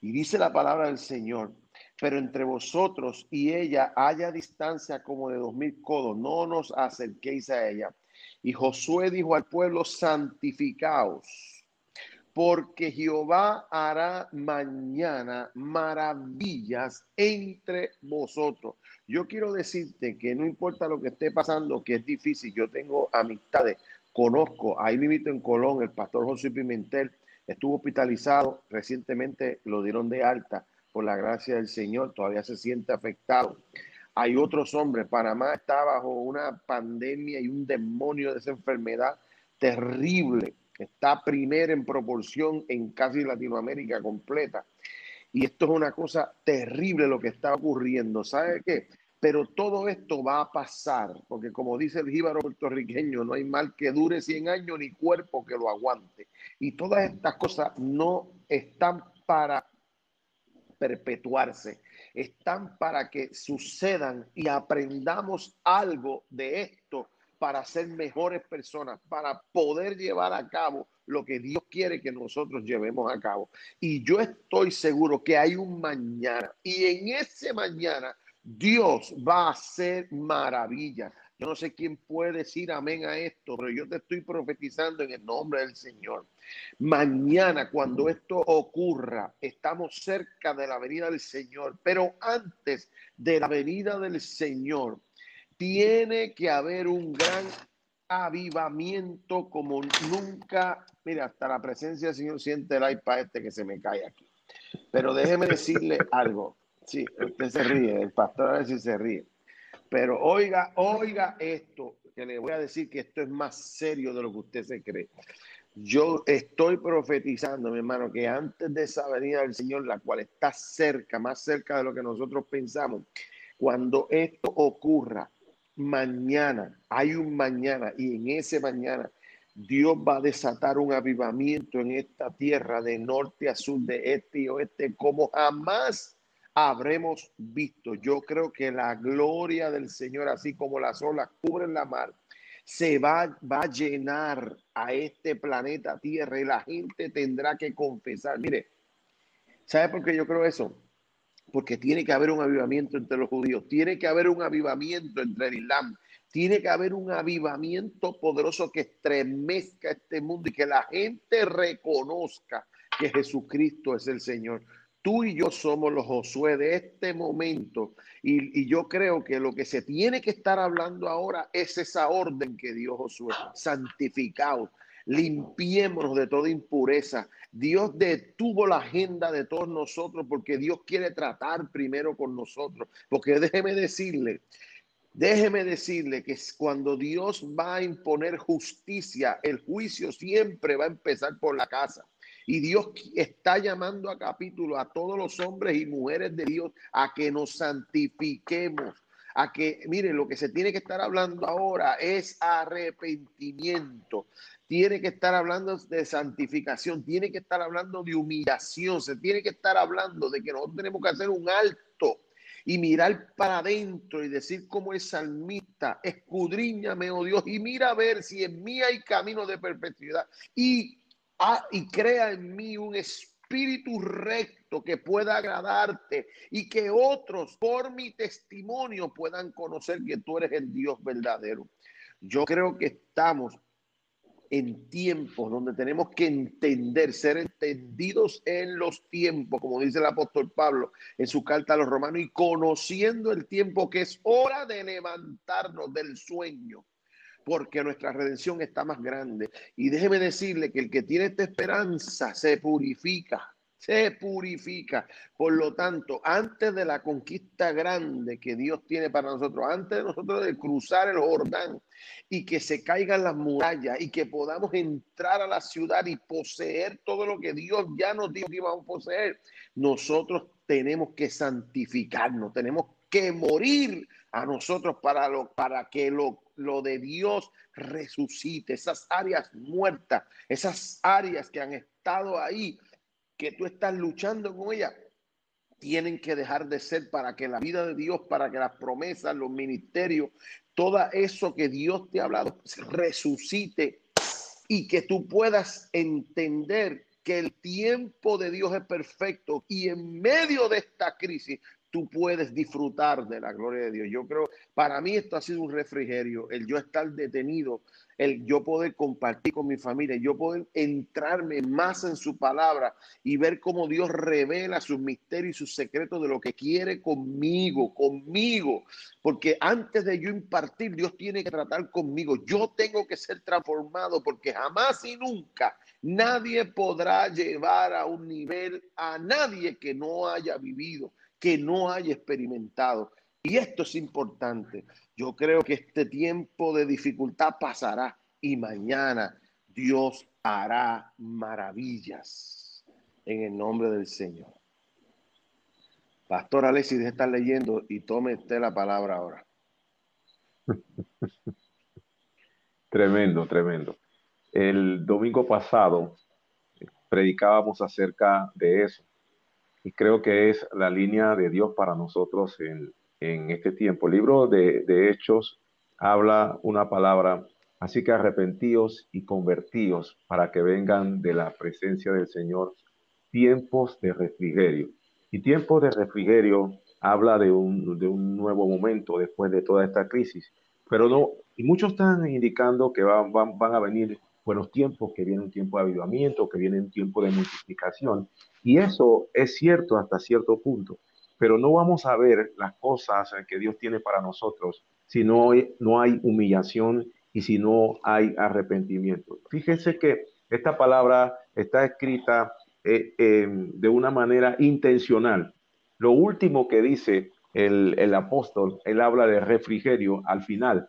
Y dice la palabra del Señor, pero entre vosotros y ella haya distancia como de dos mil codos, no nos acerquéis a ella. Y Josué dijo al pueblo, santificaos porque Jehová hará mañana maravillas entre vosotros. Yo quiero decirte que no importa lo que esté pasando, que es difícil, yo tengo amistades, conozco, ahí vivito en Colón, el pastor José Pimentel estuvo hospitalizado, recientemente lo dieron de alta por la gracia del Señor, todavía se siente afectado. Hay otros hombres, Panamá está bajo una pandemia y un demonio de esa enfermedad terrible está primero en proporción en casi Latinoamérica completa. Y esto es una cosa terrible lo que está ocurriendo. ¿Sabe qué? Pero todo esto va a pasar, porque como dice el jíbaro puertorriqueño, no hay mal que dure 100 años ni cuerpo que lo aguante. Y todas estas cosas no están para perpetuarse, están para que sucedan y aprendamos algo de esto para ser mejores personas, para poder llevar a cabo lo que Dios quiere que nosotros llevemos a cabo. Y yo estoy seguro que hay un mañana y en ese mañana Dios va a hacer maravillas. Yo no sé quién puede decir amén a esto, pero yo te estoy profetizando en el nombre del Señor. Mañana, cuando esto ocurra, estamos cerca de la venida del Señor, pero antes de la venida del Señor, tiene que haber un gran avivamiento como nunca. Mira, hasta la presencia del Señor siente el iPad este que se me cae aquí. Pero déjeme decirle algo. Sí, usted se ríe, el pastor a veces se ríe. Pero oiga, oiga esto, que le voy a decir que esto es más serio de lo que usted se cree. Yo estoy profetizando, mi hermano, que antes de esa venida del Señor, la cual está cerca, más cerca de lo que nosotros pensamos, cuando esto ocurra, mañana, hay un mañana y en ese mañana Dios va a desatar un avivamiento en esta tierra de norte a sur, de este y oeste, como jamás habremos visto. Yo creo que la gloria del Señor, así como las olas cubren la mar, se va, va a llenar a este planeta Tierra y la gente tendrá que confesar. Mire, ¿sabe por qué yo creo eso? porque tiene que haber un avivamiento entre los judíos, tiene que haber un avivamiento entre el Islam, tiene que haber un avivamiento poderoso que estremezca este mundo y que la gente reconozca que Jesucristo es el Señor. Tú y yo somos los Josué de este momento y, yo creo que lo que se tiene que estar hablando ahora es esa orden que dio Josué, santificados, limpiémonos de toda impureza. Dios detuvo la agenda de todos nosotros porque Dios quiere tratar primero con nosotros. Porque déjeme decirle, déjeme decirle que cuando Dios va a imponer justicia, el juicio siempre va a empezar por la casa. Y Dios está llamando a capítulo a todos los hombres y mujeres de Dios a que nos santifiquemos a que, mire, lo que se tiene que estar hablando ahora es arrepentimiento tiene que estar hablando de santificación, tiene que estar hablando de humillación, se tiene que estar hablando de que nosotros tenemos que hacer un alto y mirar para adentro y decir como es salmista, escudriñame, oh Dios, y mira a ver si en mí hay camino de perpetuidad y, ah, y crea en mí un espíritu recto que pueda agradarte y que otros por mi testimonio puedan conocer que tú eres el Dios verdadero. Yo creo que estamos en tiempos donde tenemos que entender, ser entendidos en los tiempos, como dice el apóstol Pablo en su carta a los romanos, y conociendo el tiempo que es hora de levantarnos del sueño, porque nuestra redención está más grande. Y déjeme decirle que el que tiene esta esperanza se purifica se purifica. Por lo tanto, antes de la conquista grande que Dios tiene para nosotros, antes de nosotros de cruzar el Jordán y que se caigan las murallas y que podamos entrar a la ciudad y poseer todo lo que Dios ya nos dijo que íbamos a poseer, nosotros tenemos que santificarnos, tenemos que morir a nosotros para, lo, para que lo, lo de Dios resucite, esas áreas muertas, esas áreas que han estado ahí que tú estás luchando con ella, tienen que dejar de ser para que la vida de Dios, para que las promesas, los ministerios, todo eso que Dios te ha hablado resucite y que tú puedas entender que el tiempo de Dios es perfecto y en medio de esta crisis tú puedes disfrutar de la gloria de Dios. Yo creo, para mí esto ha sido un refrigerio, el yo estar detenido, el yo poder compartir con mi familia, yo poder entrarme más en su palabra y ver cómo Dios revela sus misterios y sus secretos de lo que quiere conmigo, conmigo. Porque antes de yo impartir, Dios tiene que tratar conmigo. Yo tengo que ser transformado porque jamás y nunca nadie podrá llevar a un nivel a nadie que no haya vivido que no haya experimentado. Y esto es importante. Yo creo que este tiempo de dificultad pasará y mañana Dios hará maravillas en el nombre del Señor. Pastor Alexis, de estar leyendo y tome usted la palabra ahora. Tremendo, tremendo. El domingo pasado predicábamos acerca de eso, y creo que es la línea de Dios para nosotros en, en este tiempo. El libro de, de, Hechos habla una palabra, así que arrepentíos y convertíos para que vengan de la presencia del Señor tiempos de refrigerio. Y tiempos de refrigerio habla de un, de un nuevo momento después de toda esta crisis. Pero no, y muchos están indicando que van, van, van a venir buenos tiempos, que viene un tiempo de avivamiento, que viene un tiempo de multiplicación. Y eso es cierto hasta cierto punto, pero no vamos a ver las cosas que Dios tiene para nosotros si no no hay humillación y si no hay arrepentimiento. Fíjense que esta palabra está escrita eh, de una manera intencional. Lo último que dice el, el apóstol, él habla de refrigerio al final,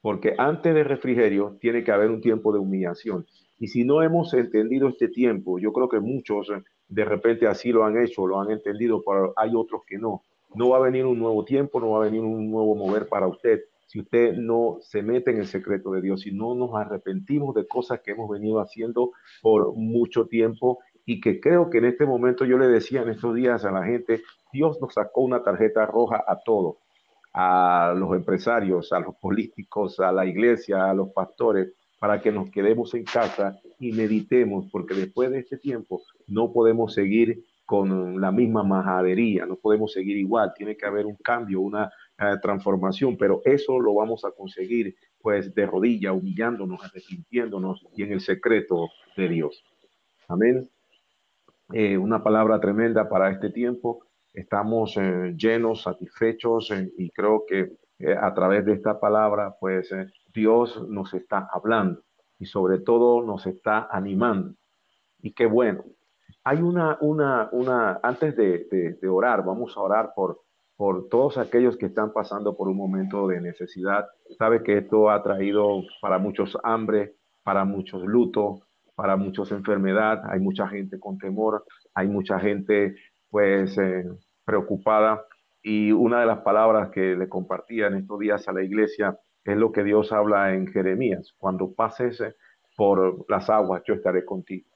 porque antes de refrigerio tiene que haber un tiempo de humillación. Y si no hemos entendido este tiempo, yo creo que muchos eh, de repente así lo han hecho, lo han entendido, pero hay otros que no. No va a venir un nuevo tiempo, no va a venir un nuevo mover para usted si usted no se mete en el secreto de Dios, si no nos arrepentimos de cosas que hemos venido haciendo por mucho tiempo y que creo que en este momento yo le decía en estos días a la gente, Dios nos sacó una tarjeta roja a todos a los empresarios, a los políticos, a la iglesia, a los pastores, para que nos quedemos en casa y meditemos, porque después de este tiempo no podemos seguir con la misma majadería, no podemos seguir igual, tiene que haber un cambio, una eh, transformación, pero eso lo vamos a conseguir pues de rodilla, humillándonos, arrepintiéndonos y en el secreto de Dios. Amén. Eh, una palabra tremenda para este tiempo estamos eh, llenos, satisfechos eh, y creo que eh, a través de esta palabra, pues Dios nos está hablando y sobre todo nos está animando. Y qué bueno. Hay una, una, una, antes de, de, orar, vamos a orar por, por todos aquellos que están pasando por un momento de necesidad. Sabe que esto ha traído para muchos hambre, para muchos luto, para muchos enfermedad. Hay mucha gente con temor, hay mucha gente pues eh, preocupada. Y una de las palabras que le compartía en estos días a la iglesia es lo que Dios habla en Jeremías. Cuando pases eh, por las aguas, yo estaré contigo.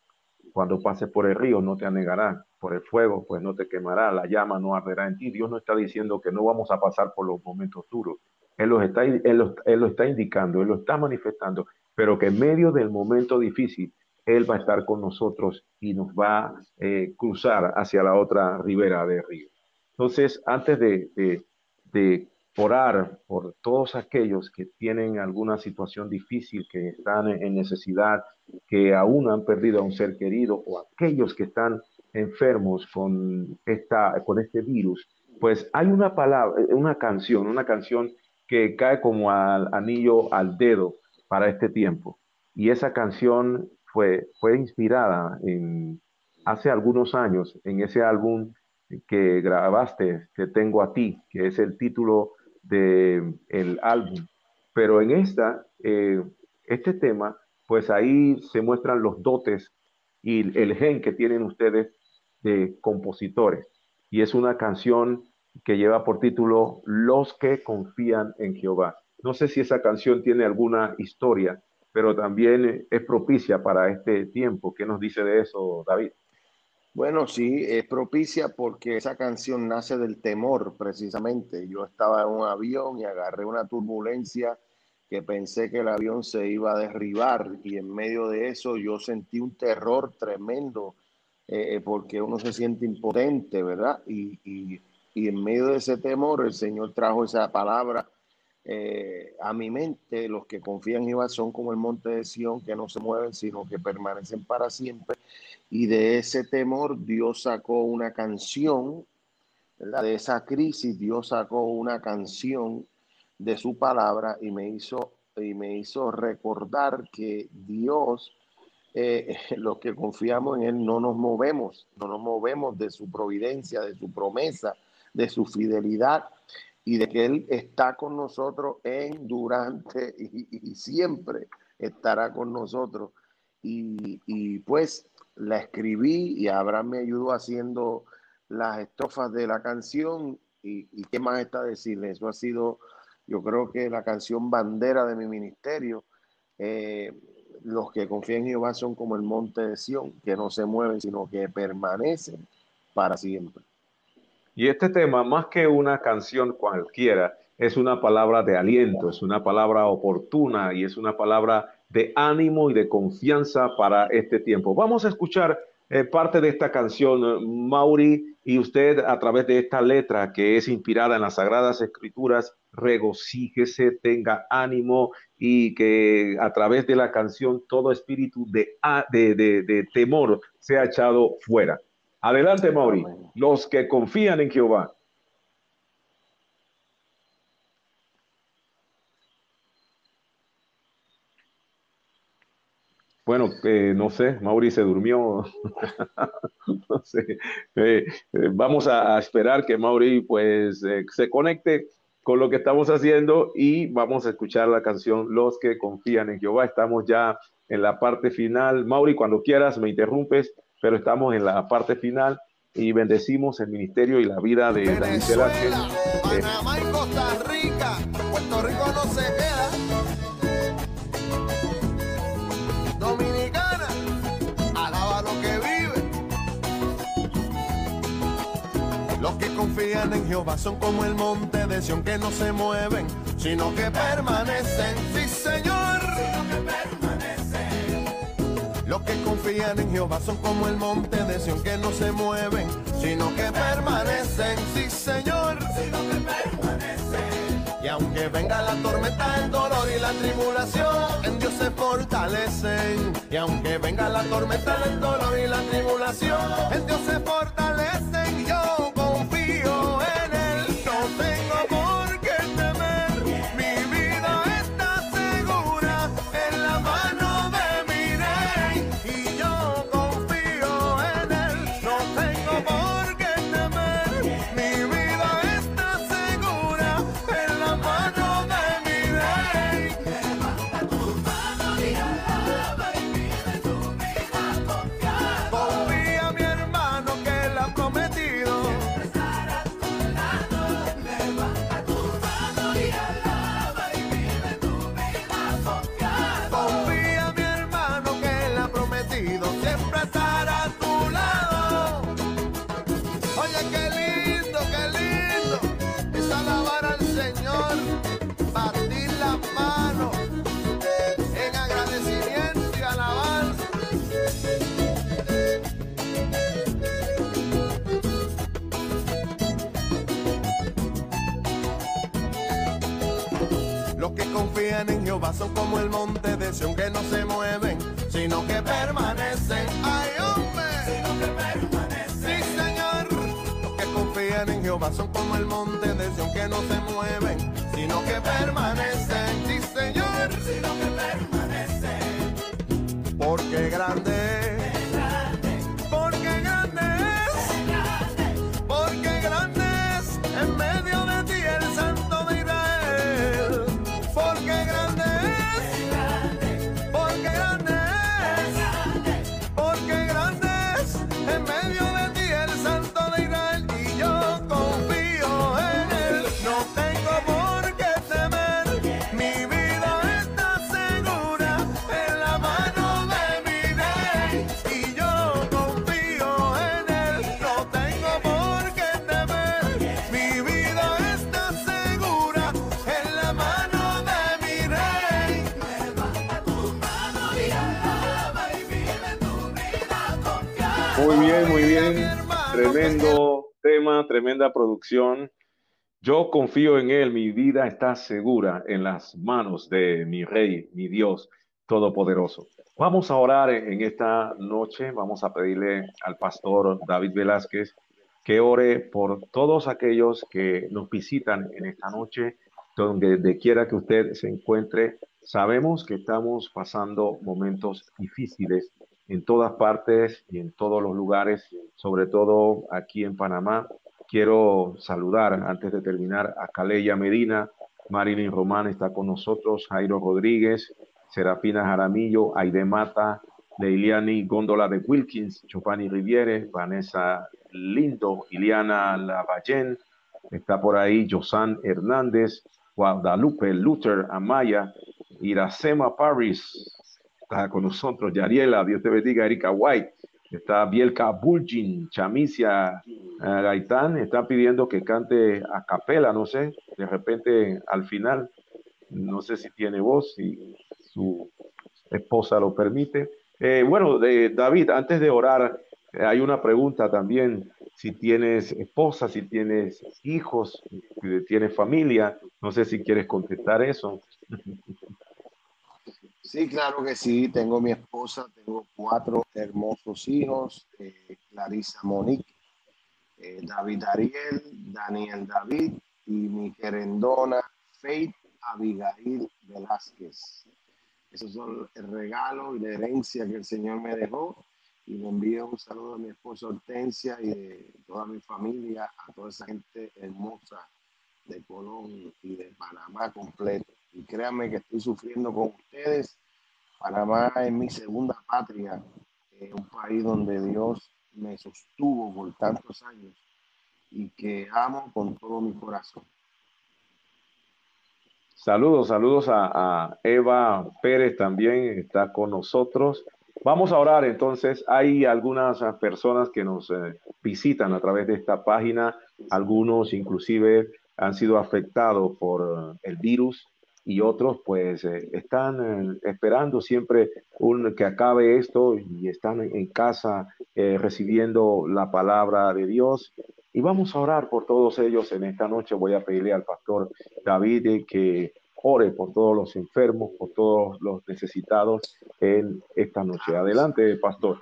Cuando pases por el río, no te anegarán. Por el fuego, pues no te quemará. La llama no arderá en ti. Dios no está diciendo que no vamos a pasar por los momentos duros. Él, los está, él, él lo está indicando, Él lo está manifestando, pero que en medio del momento difícil, él va a estar con nosotros y nos va a eh, cruzar hacia la otra ribera del río. Entonces, antes de, de, orar por todos aquellos que tienen alguna situación difícil, que están en necesidad, que aún han perdido a un ser querido, o aquellos que están enfermos con, con este virus, pues hay una palabra, una canción, una canción que cae como al anillo al dedo para este tiempo. Y esa canción fue, fue inspirada en, hace algunos años en ese álbum que grabaste, que tengo a ti, que es el título del el álbum. Pero en esta, eh, este tema, pues ahí se muestran los dotes y el gen que tienen ustedes de compositores. Y es una canción que lleva por título Los que confían en Jehová. No sé si esa canción tiene alguna historia, pero también es propicia para este tiempo. ¿Qué nos dice de eso, David? Bueno, sí, es propicia porque esa canción nace del temor, precisamente. Yo estaba en un avión y agarré una turbulencia que pensé que el avión se iba a derribar y en medio de eso yo sentí un terror tremendo eh, porque uno se siente impotente, ¿verdad? Y, y, y, en medio de ese temor el Señor trajo esa palabra eh, a mi mente. Los que confían en Jehová son como el monte de Sión, que no se mueven, sino que permanecen para siempre. Y de ese temor Dios sacó una canción, ¿verdad? De esa crisis Dios sacó una canción de su palabra y me hizo, y me hizo recordar que Dios eh, los que confiamos en Él no nos movemos, no nos movemos de su providencia, de su promesa, de su fidelidad y de que Él está con nosotros en, durante y, siempre estará con nosotros. Y, y, pues la escribí y Abraham me ayudó haciendo las estrofas de la canción y, qué más está decirle. Eso ha sido, yo creo que la canción bandera de mi ministerio. Eh, los que confían en Jehová son como el monte de Sión, que no se mueven, sino que permanecen para siempre. Y este tema, más que una canción cualquiera, es una palabra de aliento, es una palabra oportuna y es una palabra de ánimo y de confianza para este tiempo. Vamos a escuchar eh, parte de esta canción, Mauri, y usted a través de esta letra que es inspirada en las Sagradas Escrituras, regocíjese, tenga ánimo y que a través de la canción todo espíritu de, de, de, de temor sea echado fuera. Adelante, Mauri. Los que confían en Jehová. Bueno, eh, no sé, Mauri se durmió. no sé. Eh, eh, vamos a, a, esperar que Mauri pues se conecte con lo que estamos haciendo y vamos a escuchar la canción Los que confían en Jehová. Estamos ya en la parte final. Mauri, cuando quieras me interrumpes, pero estamos en la parte final y bendecimos el ministerio y la vida de Venezuela, Panamá y Costa Rica. Puerto Rico no se queda. Dominicana, alaba lo que vive. Los que confían en Jehová son como el monte de Sión que no se mueven, sino que permanecen. Sí, Señor. Que confían en Jehová son como el monte de Sión que no se mueven, sino que permanecen. Sí, Señor. Sino que permanecen. Y aunque venga la tormenta, el dolor y la tribulación, en Dios se fortalecen. Y aunque venga la tormenta, el dolor y la tribulación, en Dios se fortalecen. Confían en Jehová son como el monte de Sión que no se mueven, sino que permanecen. ¡Ay, hombre! Sino que permanecen. Sí, Señor. Los que confían en Jehová son como el monte de Sión que no se mueven, sino que permanecen. Sí, Señor. Sino que permanecen. Porque grande es. Bien, muy bien. Tremendo tema, tremenda producción. Yo confío en Él, mi vida está segura en las manos de mi Rey, mi Dios Todopoderoso. Vamos a orar en esta noche, vamos a pedirle al pastor David Velázquez que ore por todos aquellos que nos visitan en esta noche, donde quiera que usted se encuentre. Sabemos que estamos pasando momentos difíciles en todas partes y en todos los lugares, sobre todo aquí en Panamá, Quiero saludar antes de terminar a Caleya Medina, Marilyn Román está con nosotros, Jairo Rodríguez, Serafina Jaramillo, Aide Mata, Leiliani Góndola de Wilkins, Chopani Riviere, Vanessa Lindo, Iliana Lavallén, está por ahí Josan Hernández, Guadalupe Luther Amaya, Iracema Paris, está con nosotros, Yariela, Dios te bendiga, Erika White, está Bielka Bulgin, Chamicia Gaitán, está pidiendo que cante a capela, no sé, de repente al final, no sé si tiene voz, si su esposa lo permite. Eh, bueno, de, David, antes de orar, eh, hay una pregunta también, si tienes esposa, si tienes hijos, si tienes familia, no sé si quieres contestar eso. Sí, claro que sí. Tengo mi esposa, tengo cuatro hermosos hijos, eh, Clarisa Monique, eh, David Ariel, Daniel David y mi querendona Faith Abigail Velázquez. Esos son el regalo y la herencia que el Señor me dejó. Y le envío un saludo a mi esposa Hortensia y de toda mi familia, a toda esa gente hermosa de Colón y de Panamá completo. Y créanme que estoy sufriendo con ustedes. Panamá es mi segunda patria, un país donde Dios me sostuvo por tantos años y que amo con todo mi corazón. Saludos, saludos a, Eva Pérez también está con nosotros. Vamos a orar entonces. Hay algunas personas que nos eh, visitan a través de esta página, algunos inclusive han sido afectados por el virus y otros pues eh, están eh, esperando siempre un, que acabe esto y están en casa eh, recibiendo la palabra de Dios. Y vamos a orar por todos ellos en esta noche. Voy a pedirle al pastor David que ore por todos los enfermos, por todos los necesitados en esta noche. Adelante, pastor.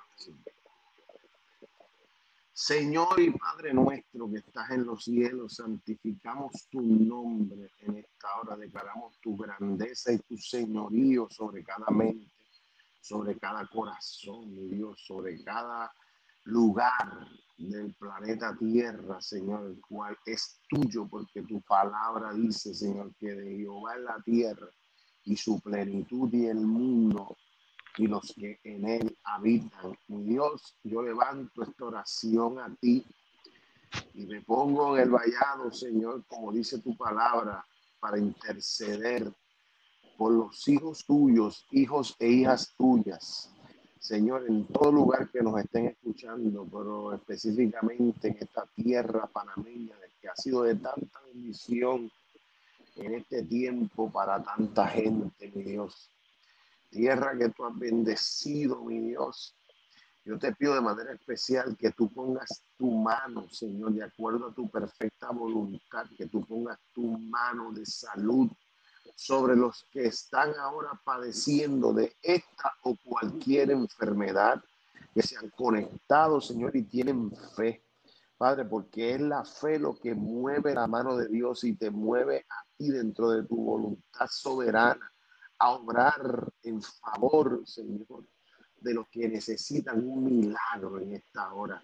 Señor y Padre nuestro que estás en los cielos, santificamos tu nombre en esta hora, declaramos tu grandeza y tu señorío sobre cada mente, sobre cada corazón, Dios, sobre cada lugar del planeta Tierra, Señor, el cual es tuyo, porque tu palabra dice, Señor, que de Jehová es la tierra y su plenitud y el mundo y los que en él habitan. Mi Dios, yo levanto esta oración a ti y me pongo en el vallado, Señor, como dice tu palabra, para interceder por los hijos tuyos, hijos e hijas tuyas. Señor, en todo lugar que nos estén escuchando, pero específicamente en esta tierra panameña, que ha sido de tanta bendición en este tiempo para tanta gente, mi Dios tierra que tú has bendecido, mi Dios. Yo te pido de manera especial que tú pongas tu mano, Señor, de acuerdo a tu perfecta voluntad, que tú pongas tu mano de salud sobre los que están ahora padeciendo de esta o cualquier enfermedad, que se han conectado, Señor, y tienen fe. Padre, porque es la fe lo que mueve la mano de Dios y te mueve a ti dentro de tu voluntad soberana a obrar en favor, Señor, de los que necesitan un milagro en esta hora.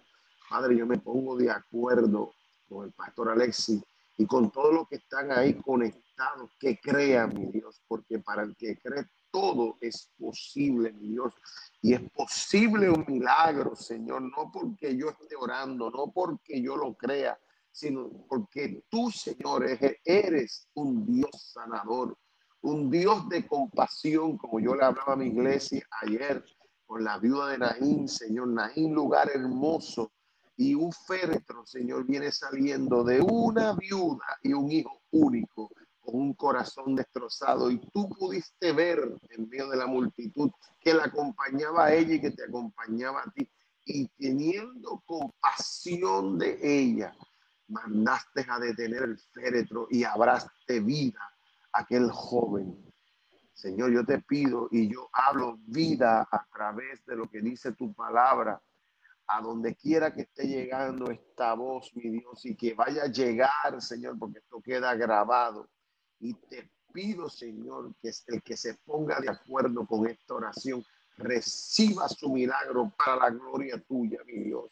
Padre, yo me pongo de acuerdo con el pastor Alexis y con todos los que están ahí conectados, que crean, mi Dios, porque para el que cree todo es posible, mi Dios. Y es posible un milagro, Señor, no porque yo esté orando, no porque yo lo crea, sino porque tú, Señor, eres un Dios sanador un Dios de compasión, como yo le hablaba a mi iglesia ayer con la viuda de Naín, Señor, Naín, lugar hermoso, y un féretro, Señor, viene saliendo de una viuda y un hijo único, con un corazón destrozado, y tú pudiste ver en medio de la multitud que la acompañaba a ella y que te acompañaba a ti, y teniendo compasión de ella, mandaste a detener el féretro y abraste vida aquel joven. Señor, yo te pido y yo hablo vida a través de lo que dice tu palabra, a donde quiera que esté llegando esta voz, mi Dios, y que vaya a llegar, Señor, porque esto queda grabado. Y te pido, Señor, que el que se ponga de acuerdo con esta oración, reciba su milagro para la gloria tuya, mi Dios.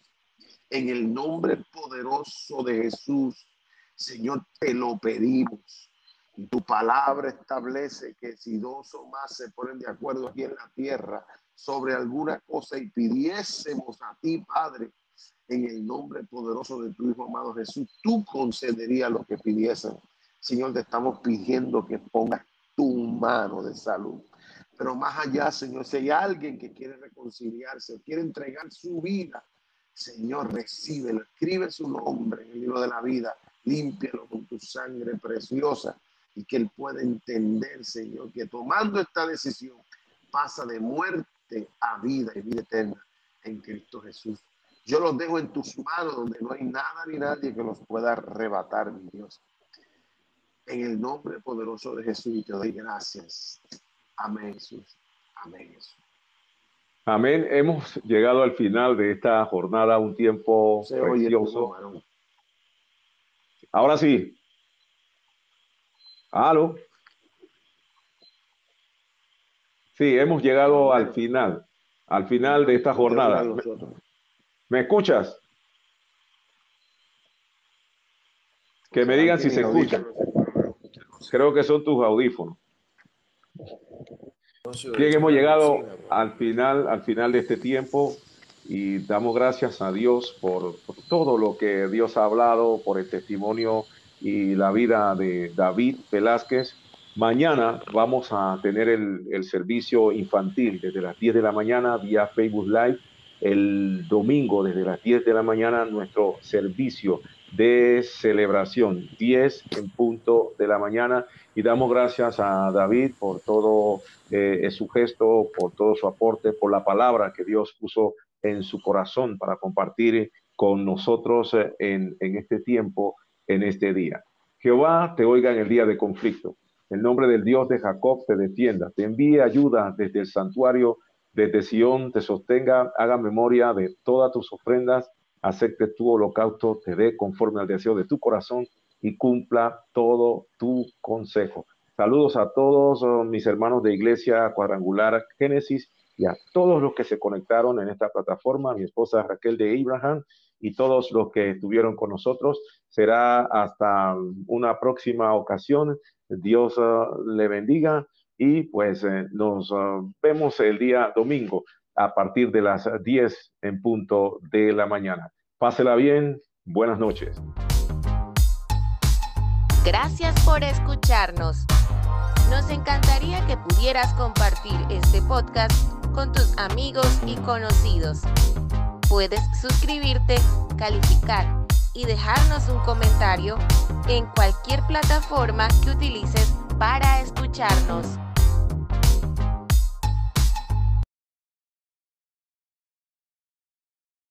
En el nombre poderoso de Jesús, Señor, te lo pedimos. Tu palabra establece que si dos o más se ponen de acuerdo aquí en la tierra sobre alguna cosa y pidiésemos a ti, Padre, en el nombre poderoso de tu Hijo amado Jesús, tú concederías lo que pidiesen. Señor, te estamos pidiendo que pongas tu mano de salud. Pero más allá, Señor, si hay alguien que quiere reconciliarse, quiere entregar su vida, Señor, recíbelo, escribe su nombre en el libro de la vida, límpialo con tu sangre preciosa y que él pueda entender, Señor, que tomando esta decisión pasa de muerte a vida y vida eterna en Cristo Jesús. Yo los dejo en tus manos donde no hay nada ni nadie que los pueda arrebatar, mi Dios. En el nombre poderoso de Jesús te doy gracias. Amén, Jesús. Amén, Jesús. Amén. Hemos llegado al final de esta jornada, un tiempo precioso. Ahora sí. ¿Aló? Sí, hemos llegado al final, al final de esta jornada. ¿Me escuchas? Que me digan si se escucha. Creo que son tus audífonos. Bien, hemos llegado al final, al final de este tiempo y damos gracias a Dios por, todo lo que Dios ha hablado, por el testimonio y la vida de David Velázquez. Mañana vamos a tener el, servicio infantil desde las 10 de la mañana vía Facebook Live. El domingo desde las 10 de la mañana nuestro servicio de celebración, 10 en punto de la mañana. Y damos gracias a David por todo eh, su gesto, por todo su aporte, por la palabra que Dios puso en su corazón para compartir con nosotros eh, en este tiempo, en este día. Jehová te oiga en el día de conflicto. El nombre del Dios de Jacob te defienda, te envíe ayuda desde el santuario, desde Sión, te sostenga, haga memoria de todas tus ofrendas acepte tu holocausto, te dé conforme al deseo de tu corazón y cumpla todo tu consejo. Saludos a todos oh, mis hermanos de Iglesia Cuadrangular Génesis y a todos los que se conectaron en esta plataforma, mi esposa Raquel de Abraham y todos los que estuvieron con nosotros. Será hasta una próxima ocasión. Dios oh, le bendiga y pues eh, nos oh, vemos el día domingo a partir de las 10 en punto de la mañana. Pásela bien, buenas noches. Gracias por escucharnos. Nos encantaría que pudieras compartir este podcast con tus amigos y conocidos. Puedes suscribirte, calificar y dejarnos un comentario en cualquier plataforma que utilices para escucharnos.